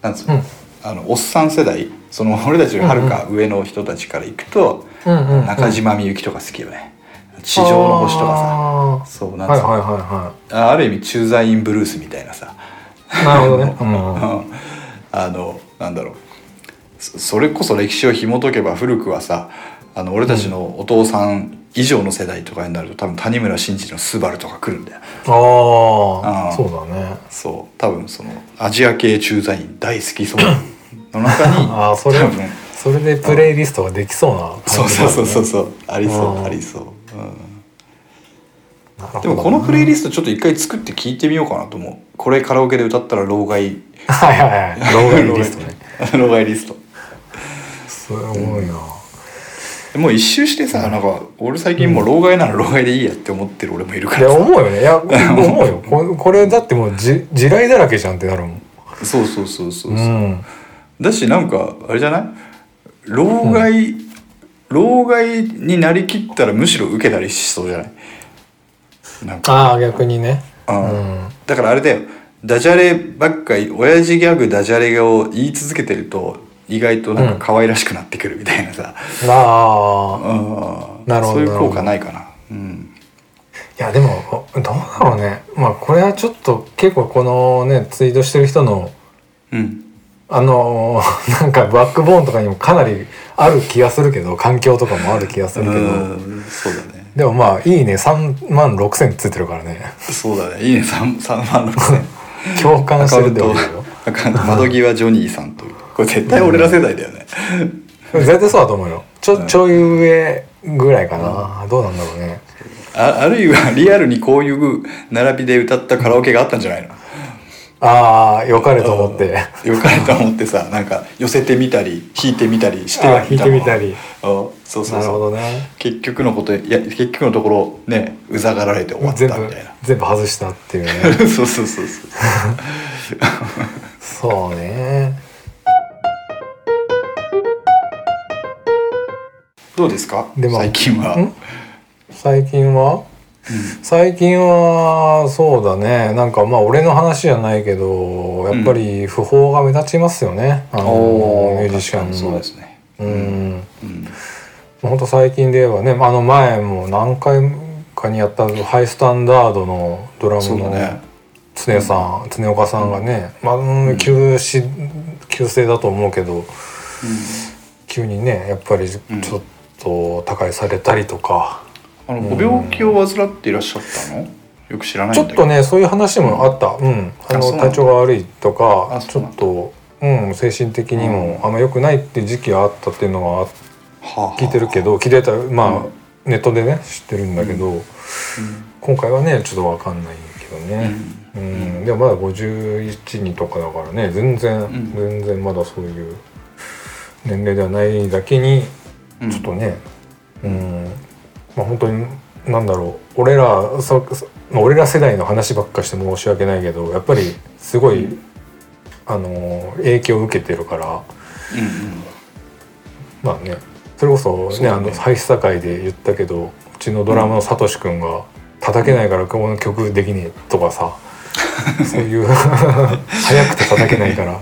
[SPEAKER 2] なんつうの,、
[SPEAKER 1] うん。
[SPEAKER 2] あのおっさん世代。その俺たちよりはるか上の人たちから行くと、
[SPEAKER 1] うんうんうん。
[SPEAKER 2] 中島みゆきとか好きよね。地上の星とか
[SPEAKER 1] あ
[SPEAKER 2] さそうなんつうの、
[SPEAKER 1] ーはいはいは
[SPEAKER 2] あある意味駐在員ブルースみたいなさ。
[SPEAKER 1] いはいなるほどね。[LAUGHS] うん。
[SPEAKER 2] うん。あのなんだろう。そそれこそ歴史を紐解けば古くはさあの俺たちのお父さん以上の世代とかになると多分谷村新司の「スバルとか来るんだよ。
[SPEAKER 1] ああそうだね。
[SPEAKER 2] そう。多分そのアジア系駐在員大好きそうの中に [LAUGHS]
[SPEAKER 1] ああそれ
[SPEAKER 2] 多分
[SPEAKER 1] それでプレイリストができそうな
[SPEAKER 2] そうそうそうそうそうありそう
[SPEAKER 1] うん
[SPEAKER 2] ありそう、うん、でもこのプレイリストちょっと一回作って聞いてみようかなと思う。これカラオケで歌ったら老害。
[SPEAKER 1] はいはいはい。老害リストね。[LAUGHS]
[SPEAKER 2] 老害リスト。
[SPEAKER 1] すごいな
[SPEAKER 2] もう一周してさなんか俺最近もう老害なら老害でいいやって思ってる俺もいるか
[SPEAKER 1] いや思うよ。ねいや [LAUGHS] 思うよ。ここれだってもうじ地雷だらけじゃんってなるもん。
[SPEAKER 2] そうそうそうそうそう、
[SPEAKER 1] うん。
[SPEAKER 2] だしなんかあれじゃない？老害、老害になりきったらむしろ受けたりしそうじゃない？なんか、
[SPEAKER 1] ああ逆にね。
[SPEAKER 2] う
[SPEAKER 1] うんん。
[SPEAKER 2] だからあれだよ。ダジャレばっかり親父ギャグダジャレを言い続けてると意外となんか可愛らしくなってくるみたいなさ、
[SPEAKER 1] ああ
[SPEAKER 2] うん。
[SPEAKER 1] なるほど
[SPEAKER 2] そういう効果ないかな。うん。
[SPEAKER 1] いやでもどうだろうね。まあこれはちょっと結構このねツイートしてる人の
[SPEAKER 2] うん。
[SPEAKER 1] あのー [LAUGHS] なんかバックボーンとかにもかなりある気がするけど環境とかもある気がするけど。
[SPEAKER 2] うんそうだね。
[SPEAKER 1] でもまあいいね。3万6千ついてるからね。
[SPEAKER 2] そうだね。いいね。3, 3万6千。[LAUGHS]
[SPEAKER 1] 共感してるってことだよ
[SPEAKER 2] 窓際ジョニーさんというこれ絶対俺ら世代だよね、
[SPEAKER 1] 絶対そうだと思うよ。ちょちょい上ぐらいかな。どうなんだろうね。
[SPEAKER 2] ああるいはリアルにこういう並びで歌ったカラオケがあったんじゃないの？
[SPEAKER 1] ああよかれと思って。
[SPEAKER 2] よかれと思ってさなんか寄せてみたり弾いてみたりして
[SPEAKER 1] 弾いてみたり。
[SPEAKER 2] あそうそうそう。
[SPEAKER 1] なるほどね。
[SPEAKER 2] 結局のこといや結局のところねうざがられて終わったみたいな。
[SPEAKER 1] 全部外したっていうね。[LAUGHS]
[SPEAKER 2] そうそうそうそう。[LAUGHS]
[SPEAKER 1] そうね
[SPEAKER 2] どうですか？
[SPEAKER 1] でも
[SPEAKER 2] 最近は。
[SPEAKER 1] ん？最近は？最近はそうだね。なんかまあ俺の話じゃないけどやっぱり不法が目立ちますよね、あの
[SPEAKER 2] おー
[SPEAKER 1] ミュージシャンの。
[SPEAKER 2] そうですね。
[SPEAKER 1] うん。
[SPEAKER 2] うん。
[SPEAKER 1] 本当最近で言えばねあの前も何回かにやったハイスタンダードのドラムの常さん常岡さんがね、まあうん、急死急性だと思うけど急にねやっぱりち
[SPEAKER 2] うん
[SPEAKER 1] ょっと他界されたりとか、
[SPEAKER 2] あのご病気を患っていらっしゃったの？よく知らない
[SPEAKER 1] ちょっとねそういう話もあった、うん。
[SPEAKER 2] うなんだ。
[SPEAKER 1] 体調が悪いとかちょっと、うん、精神的にもあんま良くないっていう時期があったっていうの
[SPEAKER 2] はあはあ
[SPEAKER 1] 聞いてるけど聞いてたまあ、
[SPEAKER 2] うん。
[SPEAKER 1] ネットでね知ってるんだけど、今回はねちょっと分かんないけどね、うん。でもまだ51人とかだからね全然、
[SPEAKER 2] ん。
[SPEAKER 1] 全然まだそういう年齢ではないだけに
[SPEAKER 2] うん
[SPEAKER 1] ちょっとねうん、まあ本当になんだろう。俺らそそまあ俺ら世代の話ばっかして申し訳ないけどやっぱりすごい、あの影響を受けてるから。
[SPEAKER 2] うんうん。
[SPEAKER 1] まあね。それこそね
[SPEAKER 2] ね。
[SPEAKER 1] あのハイスタ会で言ったけどうちのドラムのサトシ君が叩けないからこの曲できねえとかさ。そういう。[LAUGHS] 早くて叩けないから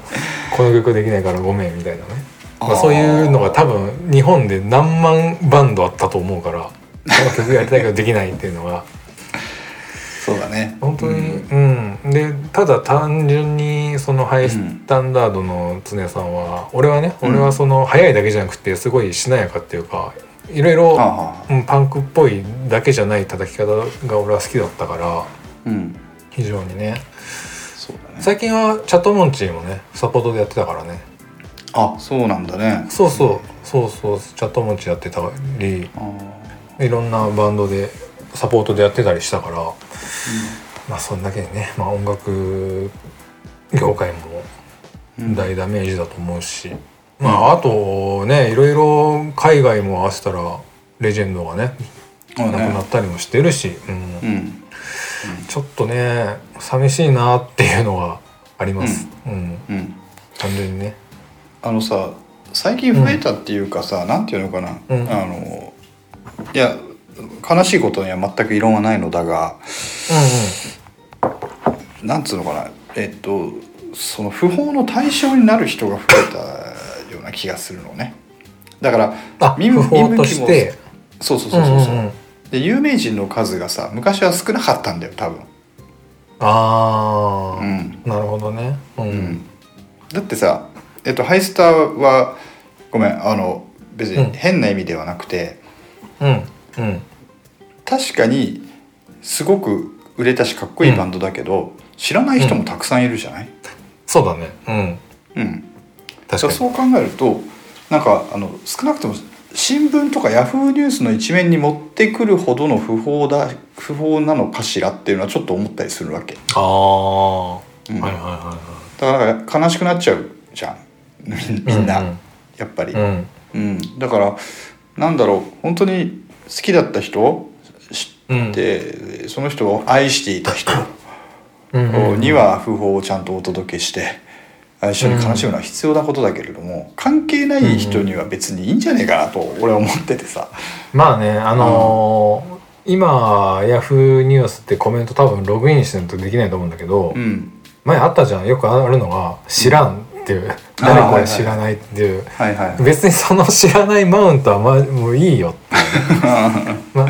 [SPEAKER 1] この曲できないからごめんみたいなね、まあ、そういうのが多分日本で何万バンドあったと思うからこの曲やりたいけどできないっていうのが
[SPEAKER 2] そうだね。
[SPEAKER 1] 本当にうん、でただ単純にそのハイスタンダードの常さんは、俺はね
[SPEAKER 2] うん。
[SPEAKER 1] 俺はその速いだけじゃなくてすごいしなやかっていうかいろいろ、パンクっぽいだけじゃない叩き方が俺は好きだったから
[SPEAKER 2] うん。
[SPEAKER 1] 非常にね。
[SPEAKER 2] そうだね。
[SPEAKER 1] 最近はチャットモンチーもねサポートでやってたからね
[SPEAKER 2] あそうなんだね。
[SPEAKER 1] そうそう。そうそう。チャットモンチーやってたり
[SPEAKER 2] あ
[SPEAKER 1] いろんなバンドでサポートでやってたりしたから、まあそんだけでね、まあ、音楽業界も
[SPEAKER 2] うん。
[SPEAKER 1] 大ダメージだと思うし、まああとねいろいろ海外も合わせたらレジェンドがね
[SPEAKER 2] あ
[SPEAKER 1] 亡くな
[SPEAKER 2] ね
[SPEAKER 1] ったりもしてるし、うん。
[SPEAKER 2] うん。
[SPEAKER 1] ちょっとね寂しいなっていうのがあります、うん。
[SPEAKER 2] うん。
[SPEAKER 1] 単純にね。
[SPEAKER 2] あのさ最近増えたっていうかさ、なんていうのかな、
[SPEAKER 1] うん。
[SPEAKER 2] あのいや悲しいことには全く異論はないのだがなんつうのかな。えっとその不法の対象になる人が増えたような気がするのね。だから
[SPEAKER 1] あ
[SPEAKER 2] 見
[SPEAKER 1] 不法として。
[SPEAKER 2] そうそうそうそうそう、
[SPEAKER 1] んんん。
[SPEAKER 2] で有名人の数がさ昔は少なかったんだよ多分、
[SPEAKER 1] ああ、
[SPEAKER 2] うん。
[SPEAKER 1] なるほどね。うん。
[SPEAKER 2] うん。だってさえっとハイスターはごめんあの別
[SPEAKER 1] うん。
[SPEAKER 2] に変な意味ではなくて、
[SPEAKER 1] うんうん。
[SPEAKER 2] 確かにすごく売れたしかっこいいバンドだけど、知らない人もたくさんいるじゃない、
[SPEAKER 1] そうだね。うん。
[SPEAKER 2] うん、
[SPEAKER 1] 確かに。
[SPEAKER 2] そう考えるとなんかあの少なくとも新聞とかヤフーニュースの一面に持ってくるほどの不法だ不法なのかしらっていうのはちょっと思ったりするわけ。
[SPEAKER 1] ああ、
[SPEAKER 2] うん。
[SPEAKER 1] はいはいは
[SPEAKER 2] だからなんか悲しくなっちゃうじゃんみみんな、
[SPEAKER 1] うん
[SPEAKER 2] やっぱり。
[SPEAKER 1] うん。
[SPEAKER 2] うん、だからなんだろう本当に好きだった人知
[SPEAKER 1] うん。
[SPEAKER 2] って、その人を愛していた人
[SPEAKER 1] うんうんうん。
[SPEAKER 2] には訃報をちゃんとお届けして一緒に悲しむのは必要なことだけれども、関係ない人には別にいいんじゃねえかなと俺は思っててさ。
[SPEAKER 1] まあねあのー今ヤフーニュースってコメント多分ログインしてないとできないと思うんだけど、
[SPEAKER 2] うん。
[SPEAKER 1] 前あったじゃん。よくあるのが「知らん」っていう、誰かが知らないっていう、
[SPEAKER 2] はいはい、
[SPEAKER 1] 別にその知らないマウントはまあもういいよっていう、[LAUGHS] まあ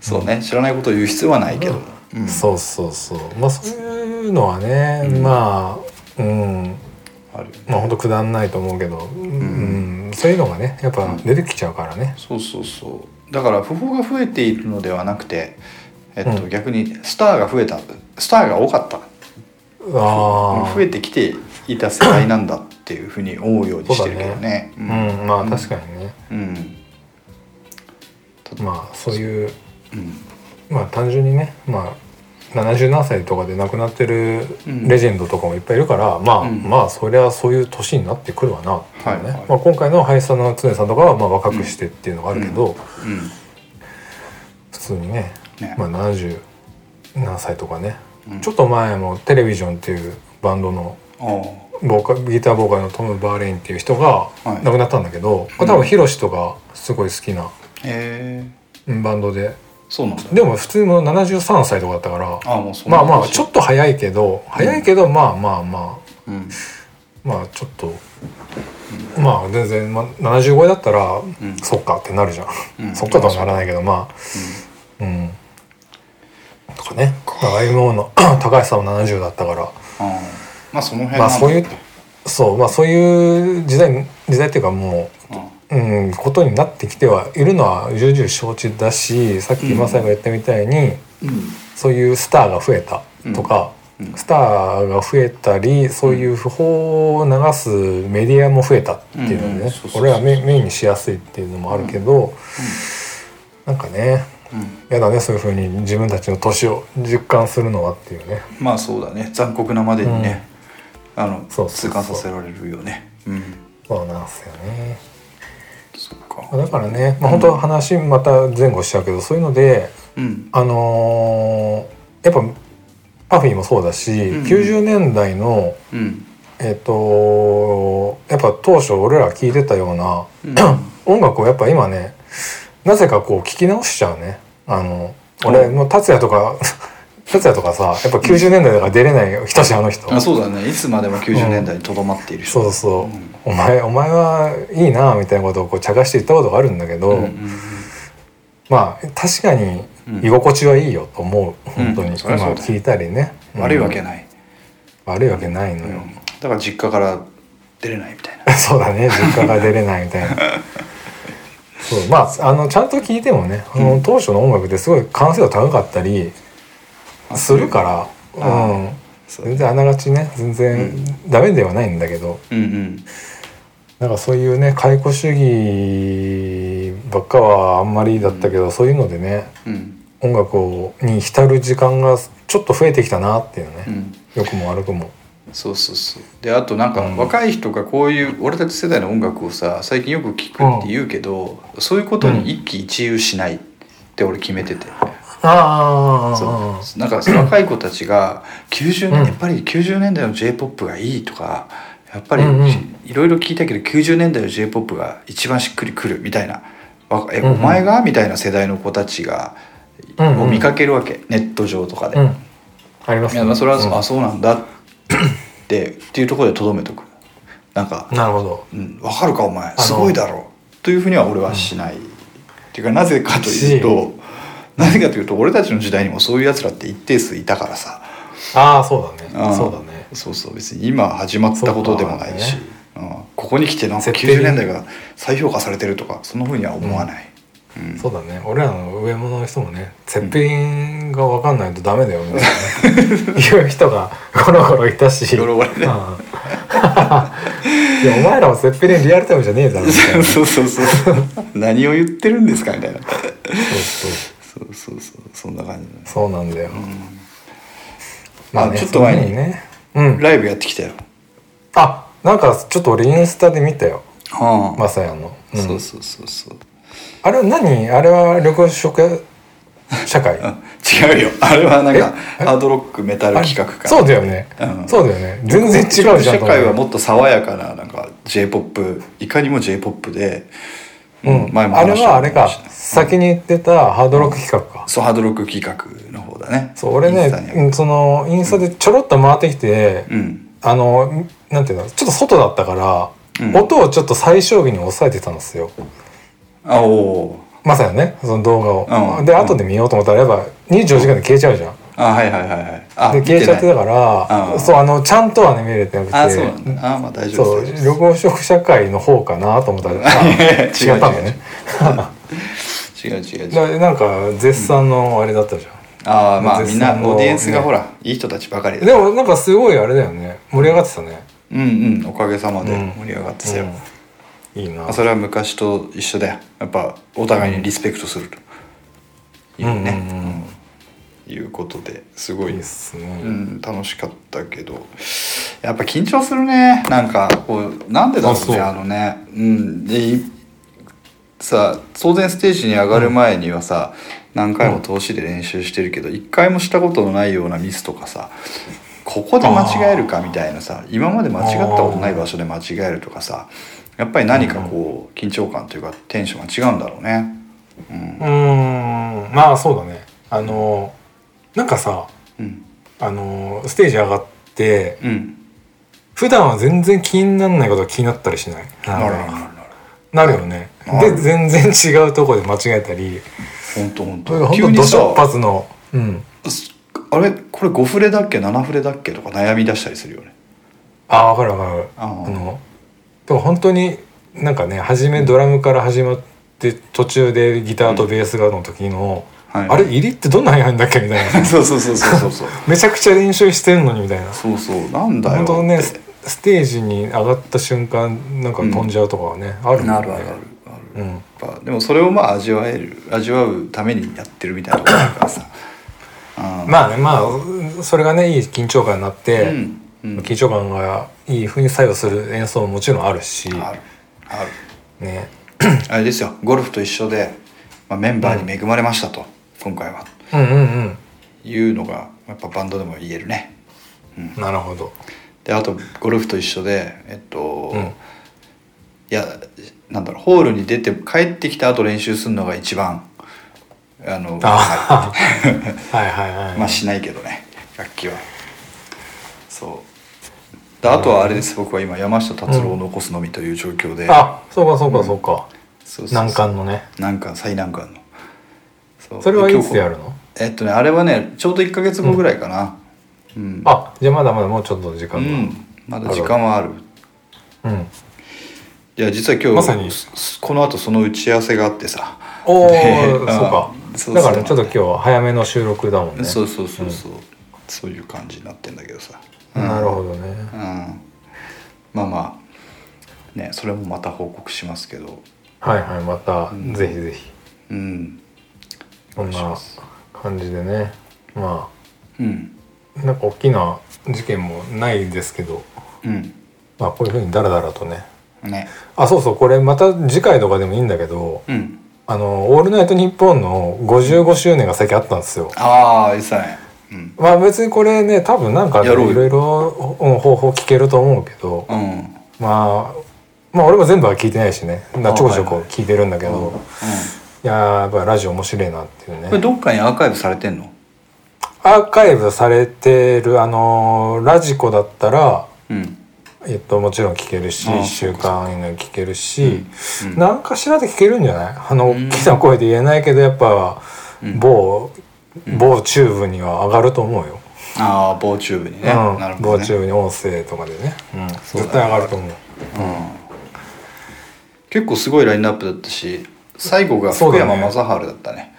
[SPEAKER 2] そうね。知らないことを言う必要はないけど、うん。
[SPEAKER 1] そうそうそう。まあそういうのはね、
[SPEAKER 2] うん。
[SPEAKER 1] まあうん。
[SPEAKER 2] あるよね。
[SPEAKER 1] まあ本当くだんないと思うけど、うん。そういうのがねやっぱ出てきちゃうからね。
[SPEAKER 2] そうそうそう。だから訃報が増えているのではなくて、えっと
[SPEAKER 1] うん。
[SPEAKER 2] 逆にスターが増えた。スターが多かった。
[SPEAKER 1] ああ
[SPEAKER 2] 増えてきていた世代なんだっていうふうに思うようにしてるけどね。
[SPEAKER 1] うん。まあ確かにね、
[SPEAKER 2] うん。
[SPEAKER 1] まあそういう
[SPEAKER 2] うん。
[SPEAKER 1] まあ単純にねまあ70何歳とかで亡くなってる
[SPEAKER 2] うん。
[SPEAKER 1] レジェンドとかもいっぱいいるから、まあ、
[SPEAKER 2] うん。
[SPEAKER 1] まあそりゃそういう年になってくるわなっていうね、
[SPEAKER 2] はい。はい。
[SPEAKER 1] まあ、今回の林さんの常さんとかはまあ若くしてっていうのがあるけど、
[SPEAKER 2] うん。
[SPEAKER 1] 普通にね
[SPEAKER 2] ね。
[SPEAKER 1] まあ、70何歳とかね、
[SPEAKER 2] うん。
[SPEAKER 1] ちょっと前もテレビジョンっていうバンドの
[SPEAKER 2] あ
[SPEAKER 1] ボーカギターボーカルのトム・バーレインっていう人が
[SPEAKER 2] はい。
[SPEAKER 1] 亡くなったんだけど、これ多分ヒロシとかすごい好きなバンドで。
[SPEAKER 2] そうなんだ。
[SPEAKER 1] でも普通の73歳とかだったから
[SPEAKER 2] あもうそんな
[SPEAKER 1] まあまあちょっと早いけど早いけどまあまあまあ。
[SPEAKER 2] うん。
[SPEAKER 1] まあちょっと。まあ全然、まあ、70超えだったら、
[SPEAKER 2] ん。
[SPEAKER 1] そっかってなるじゃん、
[SPEAKER 2] うん。[LAUGHS]
[SPEAKER 1] そっかとはならないけどまあ。うん。とかね。だから IMO の [CLEARS THROAT] 高橋さんは70だったから。
[SPEAKER 2] ああまあその辺
[SPEAKER 1] まあそういうそうまあそういう時代時代っていうかもううん、ことになってきてはいるのは重々承知だしさっきマサが言ったみたいに、
[SPEAKER 2] うん。
[SPEAKER 1] そういうスターが増えたとか、
[SPEAKER 2] うん。うん。
[SPEAKER 1] スターが増えたりそういう不法を流すメディアも増えたっていうのでね俺はメメインにしやすいっていうのもあるけど、なんかね
[SPEAKER 2] うん。
[SPEAKER 1] やだねそういうふうに自分たちの年を実感するのはっていうね。
[SPEAKER 2] まあそうだね。残酷なまでにね、あの
[SPEAKER 1] そうそうそう。
[SPEAKER 2] 痛感させられるよね。うん。
[SPEAKER 1] そうなんですよね。
[SPEAKER 2] そっか。
[SPEAKER 1] まあだからね、まあ、本当は話また前後しちゃうけどそういうので
[SPEAKER 2] うん。
[SPEAKER 1] あのーやっぱパフィーもそうだし、
[SPEAKER 2] うん。
[SPEAKER 1] 90年代の
[SPEAKER 2] うん。
[SPEAKER 1] えっ、とやっぱ当初俺ら聞いてたような、[CLEARS THROAT] 音楽をやっぱ今ねなぜかこう聞き直しちゃうね。あの俺もう達也とか達也とかさやっぱ90年代だから出れない人じゃんあの人。
[SPEAKER 2] あそうだね。いつまでも90年代にとどまっている。人
[SPEAKER 1] そうそう、
[SPEAKER 2] ん。
[SPEAKER 1] お前お前はいいなみたいなことをこう茶化して言ったことがあるんだけど、
[SPEAKER 2] うんうん
[SPEAKER 1] まあ確かに居心地はいいよと思う、本当に、
[SPEAKER 2] うんそりゃそうだよ。
[SPEAKER 1] 今聞いたりね、
[SPEAKER 2] うん。悪いわけ
[SPEAKER 1] い
[SPEAKER 2] ない、
[SPEAKER 1] 悪いわけないのよ、
[SPEAKER 2] うん。だから実家から出れないみたいな。[LAUGHS]
[SPEAKER 1] そうだね。実家が出れないみたいな。[LAUGHS] そう。まああのちゃんと聞いてもね、あの当初の音楽ってすごい完成度高かったりするから、うん、全然あながちね全然ダメではないんだけど、
[SPEAKER 2] うんうん。
[SPEAKER 1] なんかそういうね解雇主義ばっかはあんまりだったけど、そういうのでね
[SPEAKER 2] うん。
[SPEAKER 1] 音楽をに浸る時間がちょっと増えてきたなっていうね、
[SPEAKER 2] うん。
[SPEAKER 1] 良くも悪くも。
[SPEAKER 2] そうそうそう。であとなんか
[SPEAKER 1] うん。
[SPEAKER 2] 若い人がこういう俺たち世代の音楽をさ最近よく聞くって言うけど、そういうことに一喜一憂しないって俺決めてて、
[SPEAKER 1] あ
[SPEAKER 2] そう。なんか若い子たちが90年、
[SPEAKER 1] うん。
[SPEAKER 2] やっぱり90年代の j p o p がいいとかやっぱりいろいろ聞いたけど90年代の j p o p が一番しっくりくるみたいな「わえお前が?」みたいな世代の子たちが、を見かけるわけネット上とかで。
[SPEAKER 1] うん。あります
[SPEAKER 2] いやまあそれは、
[SPEAKER 1] うん。
[SPEAKER 2] あそうなんだ。ってっていうところでとどめとく。なんか
[SPEAKER 1] なるほど「
[SPEAKER 2] うん、分かるかお前。
[SPEAKER 1] の
[SPEAKER 2] すごいだろ」というふうには俺はしない、っていうかなぜかというとなぜかというと俺たちの時代にもそういうやつらって一定数いたからさ。
[SPEAKER 1] ああそうだね。
[SPEAKER 2] ん。
[SPEAKER 1] そうだね。
[SPEAKER 2] そうそう別に今始まったことでもないし、
[SPEAKER 1] そう
[SPEAKER 2] うん、ここに来てなんか
[SPEAKER 1] 設定に
[SPEAKER 2] 90年代が再評価されてるとかそんなふうには思わない、うん。
[SPEAKER 1] そうだね。俺らの上物の人もねセッペリンが分かんないとダメだよみたいなね。[LAUGHS] いう人がゴロゴロいたし。[LAUGHS] いやお前らもセッペリアルタイムじゃねえだろみたいな。
[SPEAKER 2] そうそうそう。何を言ってるんですかみたいな。
[SPEAKER 1] そうそう
[SPEAKER 2] そうそうそうそんな感じだ。ね
[SPEAKER 1] そうなんだよ、
[SPEAKER 2] あちょっと前に
[SPEAKER 1] ね。うん。
[SPEAKER 2] ライブやってきたよ。
[SPEAKER 1] あなんかちょっと俺インスタで見たよ。
[SPEAKER 2] は
[SPEAKER 1] まさやの、うん。
[SPEAKER 2] そうそうそうそう。
[SPEAKER 1] あれは何？あれは緑黄色社会？
[SPEAKER 2] あ [LAUGHS] 違うよ。あれはなんか
[SPEAKER 1] え？
[SPEAKER 2] ハードロックメタル企画か。
[SPEAKER 1] そうだよね、
[SPEAKER 2] うん。
[SPEAKER 1] そうだよね。全然違うじゃん
[SPEAKER 2] 社会はも。っと爽やかななんか J-POP いかにも J-POP で、
[SPEAKER 1] うん、
[SPEAKER 2] 前も
[SPEAKER 1] あれはあれか。先に言ってたハードロック企画か、
[SPEAKER 2] そうハードロック企画の方だね。
[SPEAKER 1] そう俺ねそのインスタでちょろっと回ってきて、
[SPEAKER 2] うん。
[SPEAKER 1] あのなんていうのちょっと外だったから、
[SPEAKER 2] うん。
[SPEAKER 1] 音をちょっと最小限に抑えてたんですよ。
[SPEAKER 2] あおー。
[SPEAKER 1] まさやねその動画を、
[SPEAKER 2] うん。
[SPEAKER 1] で後で見ようと思ったらやっぱ24時間で消えちゃうじゃん
[SPEAKER 2] あはいはいはいはい。あ
[SPEAKER 1] で消えちゃってたか
[SPEAKER 2] 見
[SPEAKER 1] ら
[SPEAKER 2] うん
[SPEAKER 1] そうあのちゃんとはね見れてなくて
[SPEAKER 2] あそうなんだ。あまあ大丈
[SPEAKER 1] そう
[SPEAKER 2] 夫です。
[SPEAKER 1] 緑黄色社会の方かなと思ったら [LAUGHS] あ
[SPEAKER 2] 違
[SPEAKER 1] ったんだね。
[SPEAKER 2] 違う違う。違う。[LAUGHS]
[SPEAKER 1] なんか絶賛のあれだったじゃん、
[SPEAKER 2] ああまあみんなオーディエンスが
[SPEAKER 1] ね。
[SPEAKER 2] ほらいい人たちばかりだ
[SPEAKER 1] でもなんかすごいあれだよね。盛り上がってたね。
[SPEAKER 2] うんうんおかげさまで
[SPEAKER 1] うん。
[SPEAKER 2] 盛り上がってたよ。
[SPEAKER 1] うん。いいな。
[SPEAKER 2] まあそれは昔と一緒だよ。やっぱお互いにリスペクトすると。いうね、
[SPEAKER 1] うんうん。うん
[SPEAKER 2] いうことですごい
[SPEAKER 1] いいっすね、
[SPEAKER 2] うん、楽しかったけど。やっぱ緊張するね。なんかこうなんでだろうねあのね。うん。でいさ当然ステージに上がる前にはさ、何回も通しで練習してるけど一回もしたことのないようなミスとかさここで間違えるかみたいなさ今まで間違ったことない場所で間違えるとかさやっぱり何かこう緊張感というかテンションが違うんだろうね。うん。
[SPEAKER 1] うーん。まあそうだね。あのなんかさ
[SPEAKER 2] うん。
[SPEAKER 1] あのステージ上がって
[SPEAKER 2] うん。
[SPEAKER 1] 普段は全然気にならないことが気になったりしない？
[SPEAKER 2] なる
[SPEAKER 1] よね。で全然違うとこで間違えたり。
[SPEAKER 2] 本当本当急にさ
[SPEAKER 1] 発の。うん。
[SPEAKER 2] すあれ？これ5フレだっけ？7フレだっけ？とか悩み出したりするよね。
[SPEAKER 1] あ分かる分かる。
[SPEAKER 2] あ
[SPEAKER 1] のでも本当になんかね初めドラムから始まって途中でギターとベースがの時の、
[SPEAKER 2] はい。
[SPEAKER 1] あれ入りってどんなに入るんだっけみたいな。[LAUGHS]
[SPEAKER 2] そうそうそうそうそうそう。[LAUGHS]
[SPEAKER 1] めちゃくちゃ練習してんのにみたいな。
[SPEAKER 2] そうそう。なんだよ
[SPEAKER 1] 本当ねスステージに上がった瞬間なんか飛んじゃうとかはね、あるもんね。
[SPEAKER 2] なるあるあるある、
[SPEAKER 1] うん。
[SPEAKER 2] やっぱでもそれをまあ味わえる味わうためにやってるみたいなところあるからさ。[LAUGHS] あ
[SPEAKER 1] まあねまあそれがねいい緊張感になって、
[SPEAKER 2] うんうん。
[SPEAKER 1] 緊張感がいい風に作用する演奏ももちろんあるし。
[SPEAKER 2] あるある。
[SPEAKER 1] ね。
[SPEAKER 2] あれですよ。ゴルフと一緒で、まあ、メンバーに恵まれましたと、今回は。
[SPEAKER 1] うんうん
[SPEAKER 2] いうのがやっぱバンドでも言えるね。
[SPEAKER 1] うん。なるほど。
[SPEAKER 2] であとゴルフと一緒でえっと、
[SPEAKER 1] うん。
[SPEAKER 2] いやなんだろうホールに出て帰ってきた後練習するのが一番あの
[SPEAKER 1] あはい。はいはい、
[SPEAKER 2] まあしないけどね楽器は。そう。であとはあれです僕は今山下達郎を残すのみという状況で、
[SPEAKER 1] あそうかそうかそうか、
[SPEAKER 2] そうそうそう。
[SPEAKER 1] 難関のね。
[SPEAKER 2] 難関最難関のそ
[SPEAKER 1] それはいつやるの？
[SPEAKER 2] えっとねあれはねちょうど1か月後ぐらいかな。うん、
[SPEAKER 1] あじゃあまだまだもうちょっと時間が。
[SPEAKER 2] うん、まだ時間はある。
[SPEAKER 1] うん。
[SPEAKER 2] でいや実は今日
[SPEAKER 1] まさに。
[SPEAKER 2] すこの後その打ち合わせがあってさ。
[SPEAKER 1] おお
[SPEAKER 2] ね
[SPEAKER 1] そうか。だからちょっと今日早めの収録だもんね。
[SPEAKER 2] そうそうそうそう、そういう感じになってんだけどさ、うん。
[SPEAKER 1] なるほどね。
[SPEAKER 2] うん、まあまあねそれもまた報告しますけど。
[SPEAKER 1] はいはいまた
[SPEAKER 2] ん。
[SPEAKER 1] ぜひぜひ。
[SPEAKER 2] うん
[SPEAKER 1] こんな感じでね。ま
[SPEAKER 2] うん。
[SPEAKER 1] あなんか大きな事件もないですけど。
[SPEAKER 2] うん。
[SPEAKER 1] まあこういうふうにダラダラとね。
[SPEAKER 2] ね。
[SPEAKER 1] あそうそうこれまた次回とかでもいいんだけど
[SPEAKER 2] うん。
[SPEAKER 1] あの「オールナイトニッポン」の55周年が最近あったんですよ。
[SPEAKER 2] ああ言ってたねうん。
[SPEAKER 1] まあ別にこれね多分なんかいろいろうん方法聞けると思うけど。
[SPEAKER 2] うん。
[SPEAKER 1] まあまあ俺も全部は聞いてないしね。なちょこちょこ聞いてるんだけど、
[SPEAKER 2] うん
[SPEAKER 1] いやーやっぱラジオ面白いなっていう
[SPEAKER 2] これ
[SPEAKER 1] ね
[SPEAKER 2] どっかにアーカイブされてんの？
[SPEAKER 1] アーカイブされてるあのー radiko だったら
[SPEAKER 2] うん。
[SPEAKER 1] えっともちろん聞けるし
[SPEAKER 2] あ
[SPEAKER 1] 1週間以内聞けるし、
[SPEAKER 2] うん。
[SPEAKER 1] なんかしらで聞けるんじゃない？あの
[SPEAKER 2] うん。
[SPEAKER 1] 大きな声で言えないけどやっぱ
[SPEAKER 2] うん。
[SPEAKER 1] 某、某チューブには上がると思うよ、
[SPEAKER 2] ああ某チューブにね、
[SPEAKER 1] うん。
[SPEAKER 2] なるほどね。
[SPEAKER 1] 某チューブに音声とかでね、うん。絶対上がると思う。
[SPEAKER 2] うん。結構すごいラインナップだったし最後が福山雅治だったね。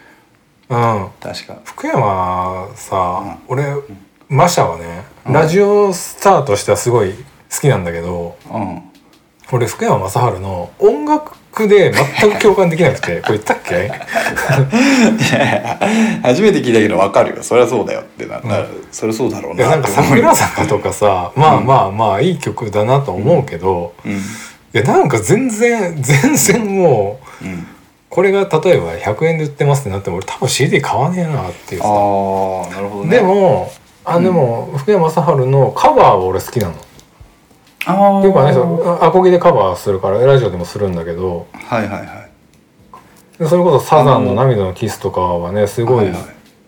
[SPEAKER 1] うん。
[SPEAKER 2] 確か。
[SPEAKER 1] 福山さ、俺マシャはね、ラジオスターとしてはすごい好きなんだけど
[SPEAKER 2] うん。
[SPEAKER 1] 俺福山雅治の音楽で全く共感できなくて [LAUGHS] これ言ったっけ？
[SPEAKER 2] 初めて聞いたけど分かるよ。そりゃそうだよってな、なるそりゃそうだろう
[SPEAKER 1] いやなんか桜坂とかさまあまあまあいい曲だなと思うけど、
[SPEAKER 2] うん。
[SPEAKER 1] いやなんか全然全然もう
[SPEAKER 2] うん
[SPEAKER 1] これが例えば100円で売ってますってなっても俺多分 CD 買わねえなっていう
[SPEAKER 2] あ
[SPEAKER 1] さ。
[SPEAKER 2] あなるほどね。
[SPEAKER 1] でもあでも福山雅治のカバーは俺好きなの。
[SPEAKER 2] ああ
[SPEAKER 1] っていうかねアコギでカバーするからラジオでもするんだけど。
[SPEAKER 2] はいはいはい。
[SPEAKER 1] でそれこそサザンの「涙のキス」とかはねすごい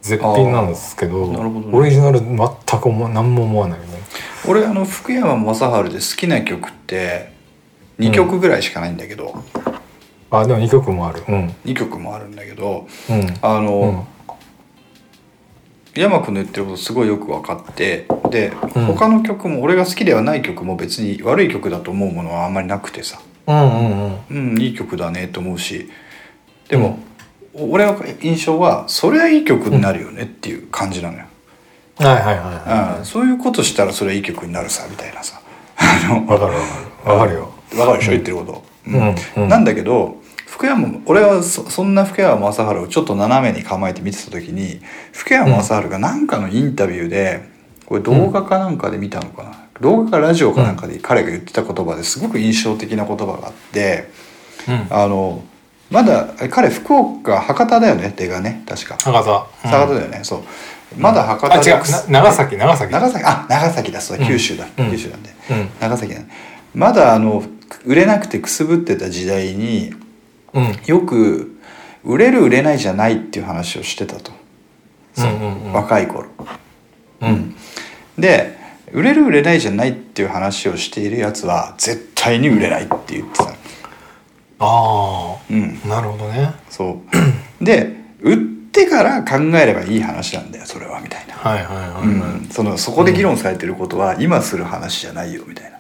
[SPEAKER 1] 絶品なんですけど,、
[SPEAKER 2] あーなるほどね。
[SPEAKER 1] オリジナル全く何も思わないよね。
[SPEAKER 2] 俺あの福山雅治で好きな曲って2曲ぐらいしかないんだけど、
[SPEAKER 1] あでも2曲もある。うん。
[SPEAKER 2] 2曲もあるんだけど
[SPEAKER 1] うん。
[SPEAKER 2] あの、
[SPEAKER 1] うん。
[SPEAKER 2] 山君の言ってることすごいよく分かってで、
[SPEAKER 1] うん。
[SPEAKER 2] 他の曲も俺が好きではない曲も別に悪い曲だと思うものはあんまりなくてさ。
[SPEAKER 1] うんうんうん。
[SPEAKER 2] うんいい曲だねと思うし。でも、俺の印象はそれはいい曲になるよねっていう感じなのよ、
[SPEAKER 1] はいはいはいは
[SPEAKER 2] うんそういうことしたらそれはいい曲になるさみたいなさ。あの
[SPEAKER 1] いわかるわかる。わかるよ。
[SPEAKER 2] わかるでしょ、言ってること、
[SPEAKER 1] うんうん。
[SPEAKER 2] なんだけど福山俺はそそんな福山雅治をちょっと斜めに構えて見てた時に福山雅治が何かのインタビューでこれ動画かなんかで見たのかな、動画かラジオかなんかで彼が言ってた言葉ですごく印象的な言葉があって
[SPEAKER 1] うん。
[SPEAKER 2] あのまだ彼福岡博多だよね？出がね確か。
[SPEAKER 1] 博多。
[SPEAKER 2] 博多だよね、そう。まだ博
[SPEAKER 1] あ違う。
[SPEAKER 2] 多で
[SPEAKER 1] な長崎長崎。
[SPEAKER 2] 長崎。あ長崎だ。そう九州だ、
[SPEAKER 1] うん。
[SPEAKER 2] 九州なんで、
[SPEAKER 1] うん。
[SPEAKER 2] 長崎だね。まだあの売れなくてくすぶってた時代に
[SPEAKER 1] うん。
[SPEAKER 2] よく売れる売れないじゃないっていう話をしてたと、そう。
[SPEAKER 1] うんうんうん。
[SPEAKER 2] 若い頃。
[SPEAKER 1] うん。
[SPEAKER 2] で売れる売れないじゃないっていう話をしているやつは絶対に売れないって言ってた
[SPEAKER 1] あ
[SPEAKER 2] うん。
[SPEAKER 1] あなるほどね。
[SPEAKER 2] そう。[CLEARS THROAT] で売ってから考えればいい話なんだよそれはみたいな、そこで議論されてることは今する話じゃないよみたいな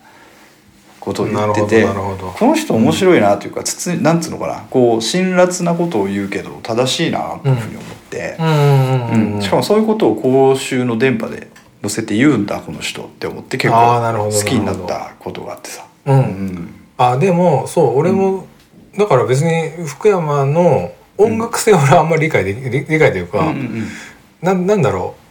[SPEAKER 2] ことを言っててこの人面白いなというかつつなんつうのかな。こう辛辣なことを言うけど正しいなというふうに思って。
[SPEAKER 1] う、ん
[SPEAKER 2] しかもそういうことを公衆の電波で載せて言うんだこの人って思って結構好きになったことがあってさ。
[SPEAKER 1] うん。
[SPEAKER 2] うん。
[SPEAKER 1] あでもそう俺も、だから別に福山の音楽性は俺はあんまり理解でき理理解というか、
[SPEAKER 2] うんうん
[SPEAKER 1] ななんだろう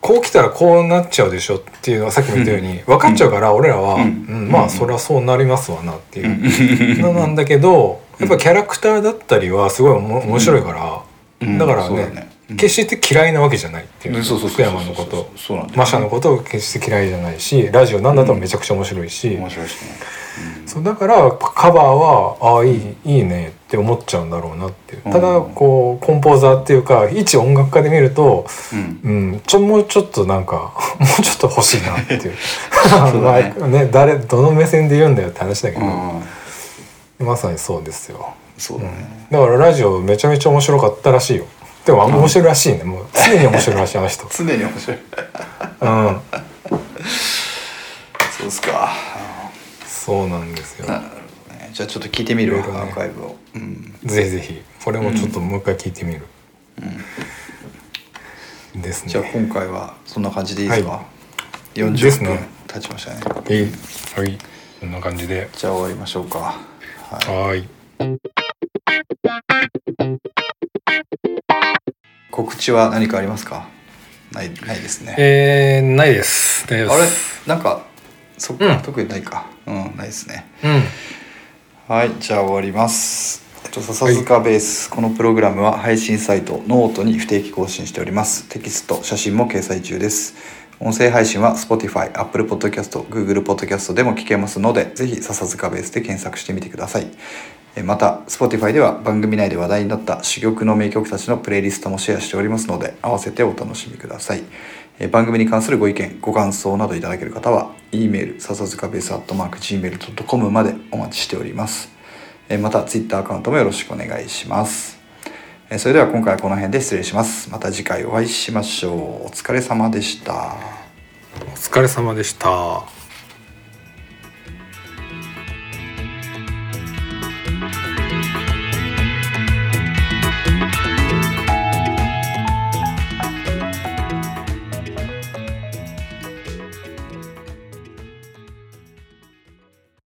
[SPEAKER 1] こう来たらこうなっちゃうでしょっていうのはさっきも言ったように、分かっちゃうから俺らは、
[SPEAKER 2] うん。
[SPEAKER 1] うんまあそれはそうなりますわなって
[SPEAKER 2] う。ん。
[SPEAKER 1] いうのなんだけどやっぱキャラクターだったりはすごい面白いから、
[SPEAKER 2] うん。
[SPEAKER 1] だからね,、決して嫌いなわけじゃないっていう。福山のことマシャのことを決して嫌いじゃないしラジオなんだったらめちゃくちゃ面白いし、
[SPEAKER 2] 面白いしね
[SPEAKER 1] そうだからカバーはああいいいいねって思っちゃうんだろうなっていう。ただ
[SPEAKER 2] うん
[SPEAKER 1] こうコンポーザーっていうか一音楽家で見ると、
[SPEAKER 2] うん。
[SPEAKER 1] うん、ちょもうちょっとなんか [LAUGHS] もうちょっと欲しいなっていう。[LAUGHS] まあね誰どの目線で言うんだよって話だけど、
[SPEAKER 2] うん。
[SPEAKER 1] まさにそうですよ。
[SPEAKER 2] そうだね。
[SPEAKER 1] だからラジオめちゃめちゃ面白かったらしいよ。でも面白いらしいねもう常に面白いらしいあの人。[LAUGHS]
[SPEAKER 2] 常に面白い。
[SPEAKER 1] うん。
[SPEAKER 2] そうっすか
[SPEAKER 1] そうなんですよ。
[SPEAKER 2] なるほどね。ねじゃあちょっと聞いてみるわ、
[SPEAKER 1] いろいろね。
[SPEAKER 2] アーカイブを、うん、
[SPEAKER 1] ぜひぜひ。これもちょっともう一回聞いてみる、ですね。
[SPEAKER 2] じゃあ今回はそんな感じでいいですか、
[SPEAKER 1] はい。
[SPEAKER 2] 40分
[SPEAKER 1] ですね。
[SPEAKER 2] 経ちましたね。
[SPEAKER 1] はい。はい。こんな感じで。
[SPEAKER 2] じゃあ終わりましょうか。はい。
[SPEAKER 1] はい。
[SPEAKER 2] 告知は何かありますか？ないないですね。
[SPEAKER 1] えー、ないです。大丈夫
[SPEAKER 2] あれ？
[SPEAKER 1] です
[SPEAKER 2] なんかそっか、
[SPEAKER 1] うん。
[SPEAKER 2] 特にないかうんないですね。
[SPEAKER 1] うん。
[SPEAKER 2] はいじゃあ終わります。えっと笹塚ベース、このプログラムは配信サイトノートに不定期更新しております。テキスト写真も掲載中です。音声配信は Spotify、Apple Podcast、Google Podcast でも聞けますのでぜひ笹塚ベースで検索してみてください。えまた Spotify では番組内で話題になった珠玉の名曲たちのプレイリストもシェアしておりますので合わせてお楽しみください。え番組に関するご意見ご感想などいただける方は e メール笹塚ベースアットマーク Gmail.com までお待ちしております。また Twitter アカウントもよろしくお願いします。それでは今回はこの辺で失礼します。また次回お会いしましょう。お疲れ様でした。
[SPEAKER 1] お疲れ様でした。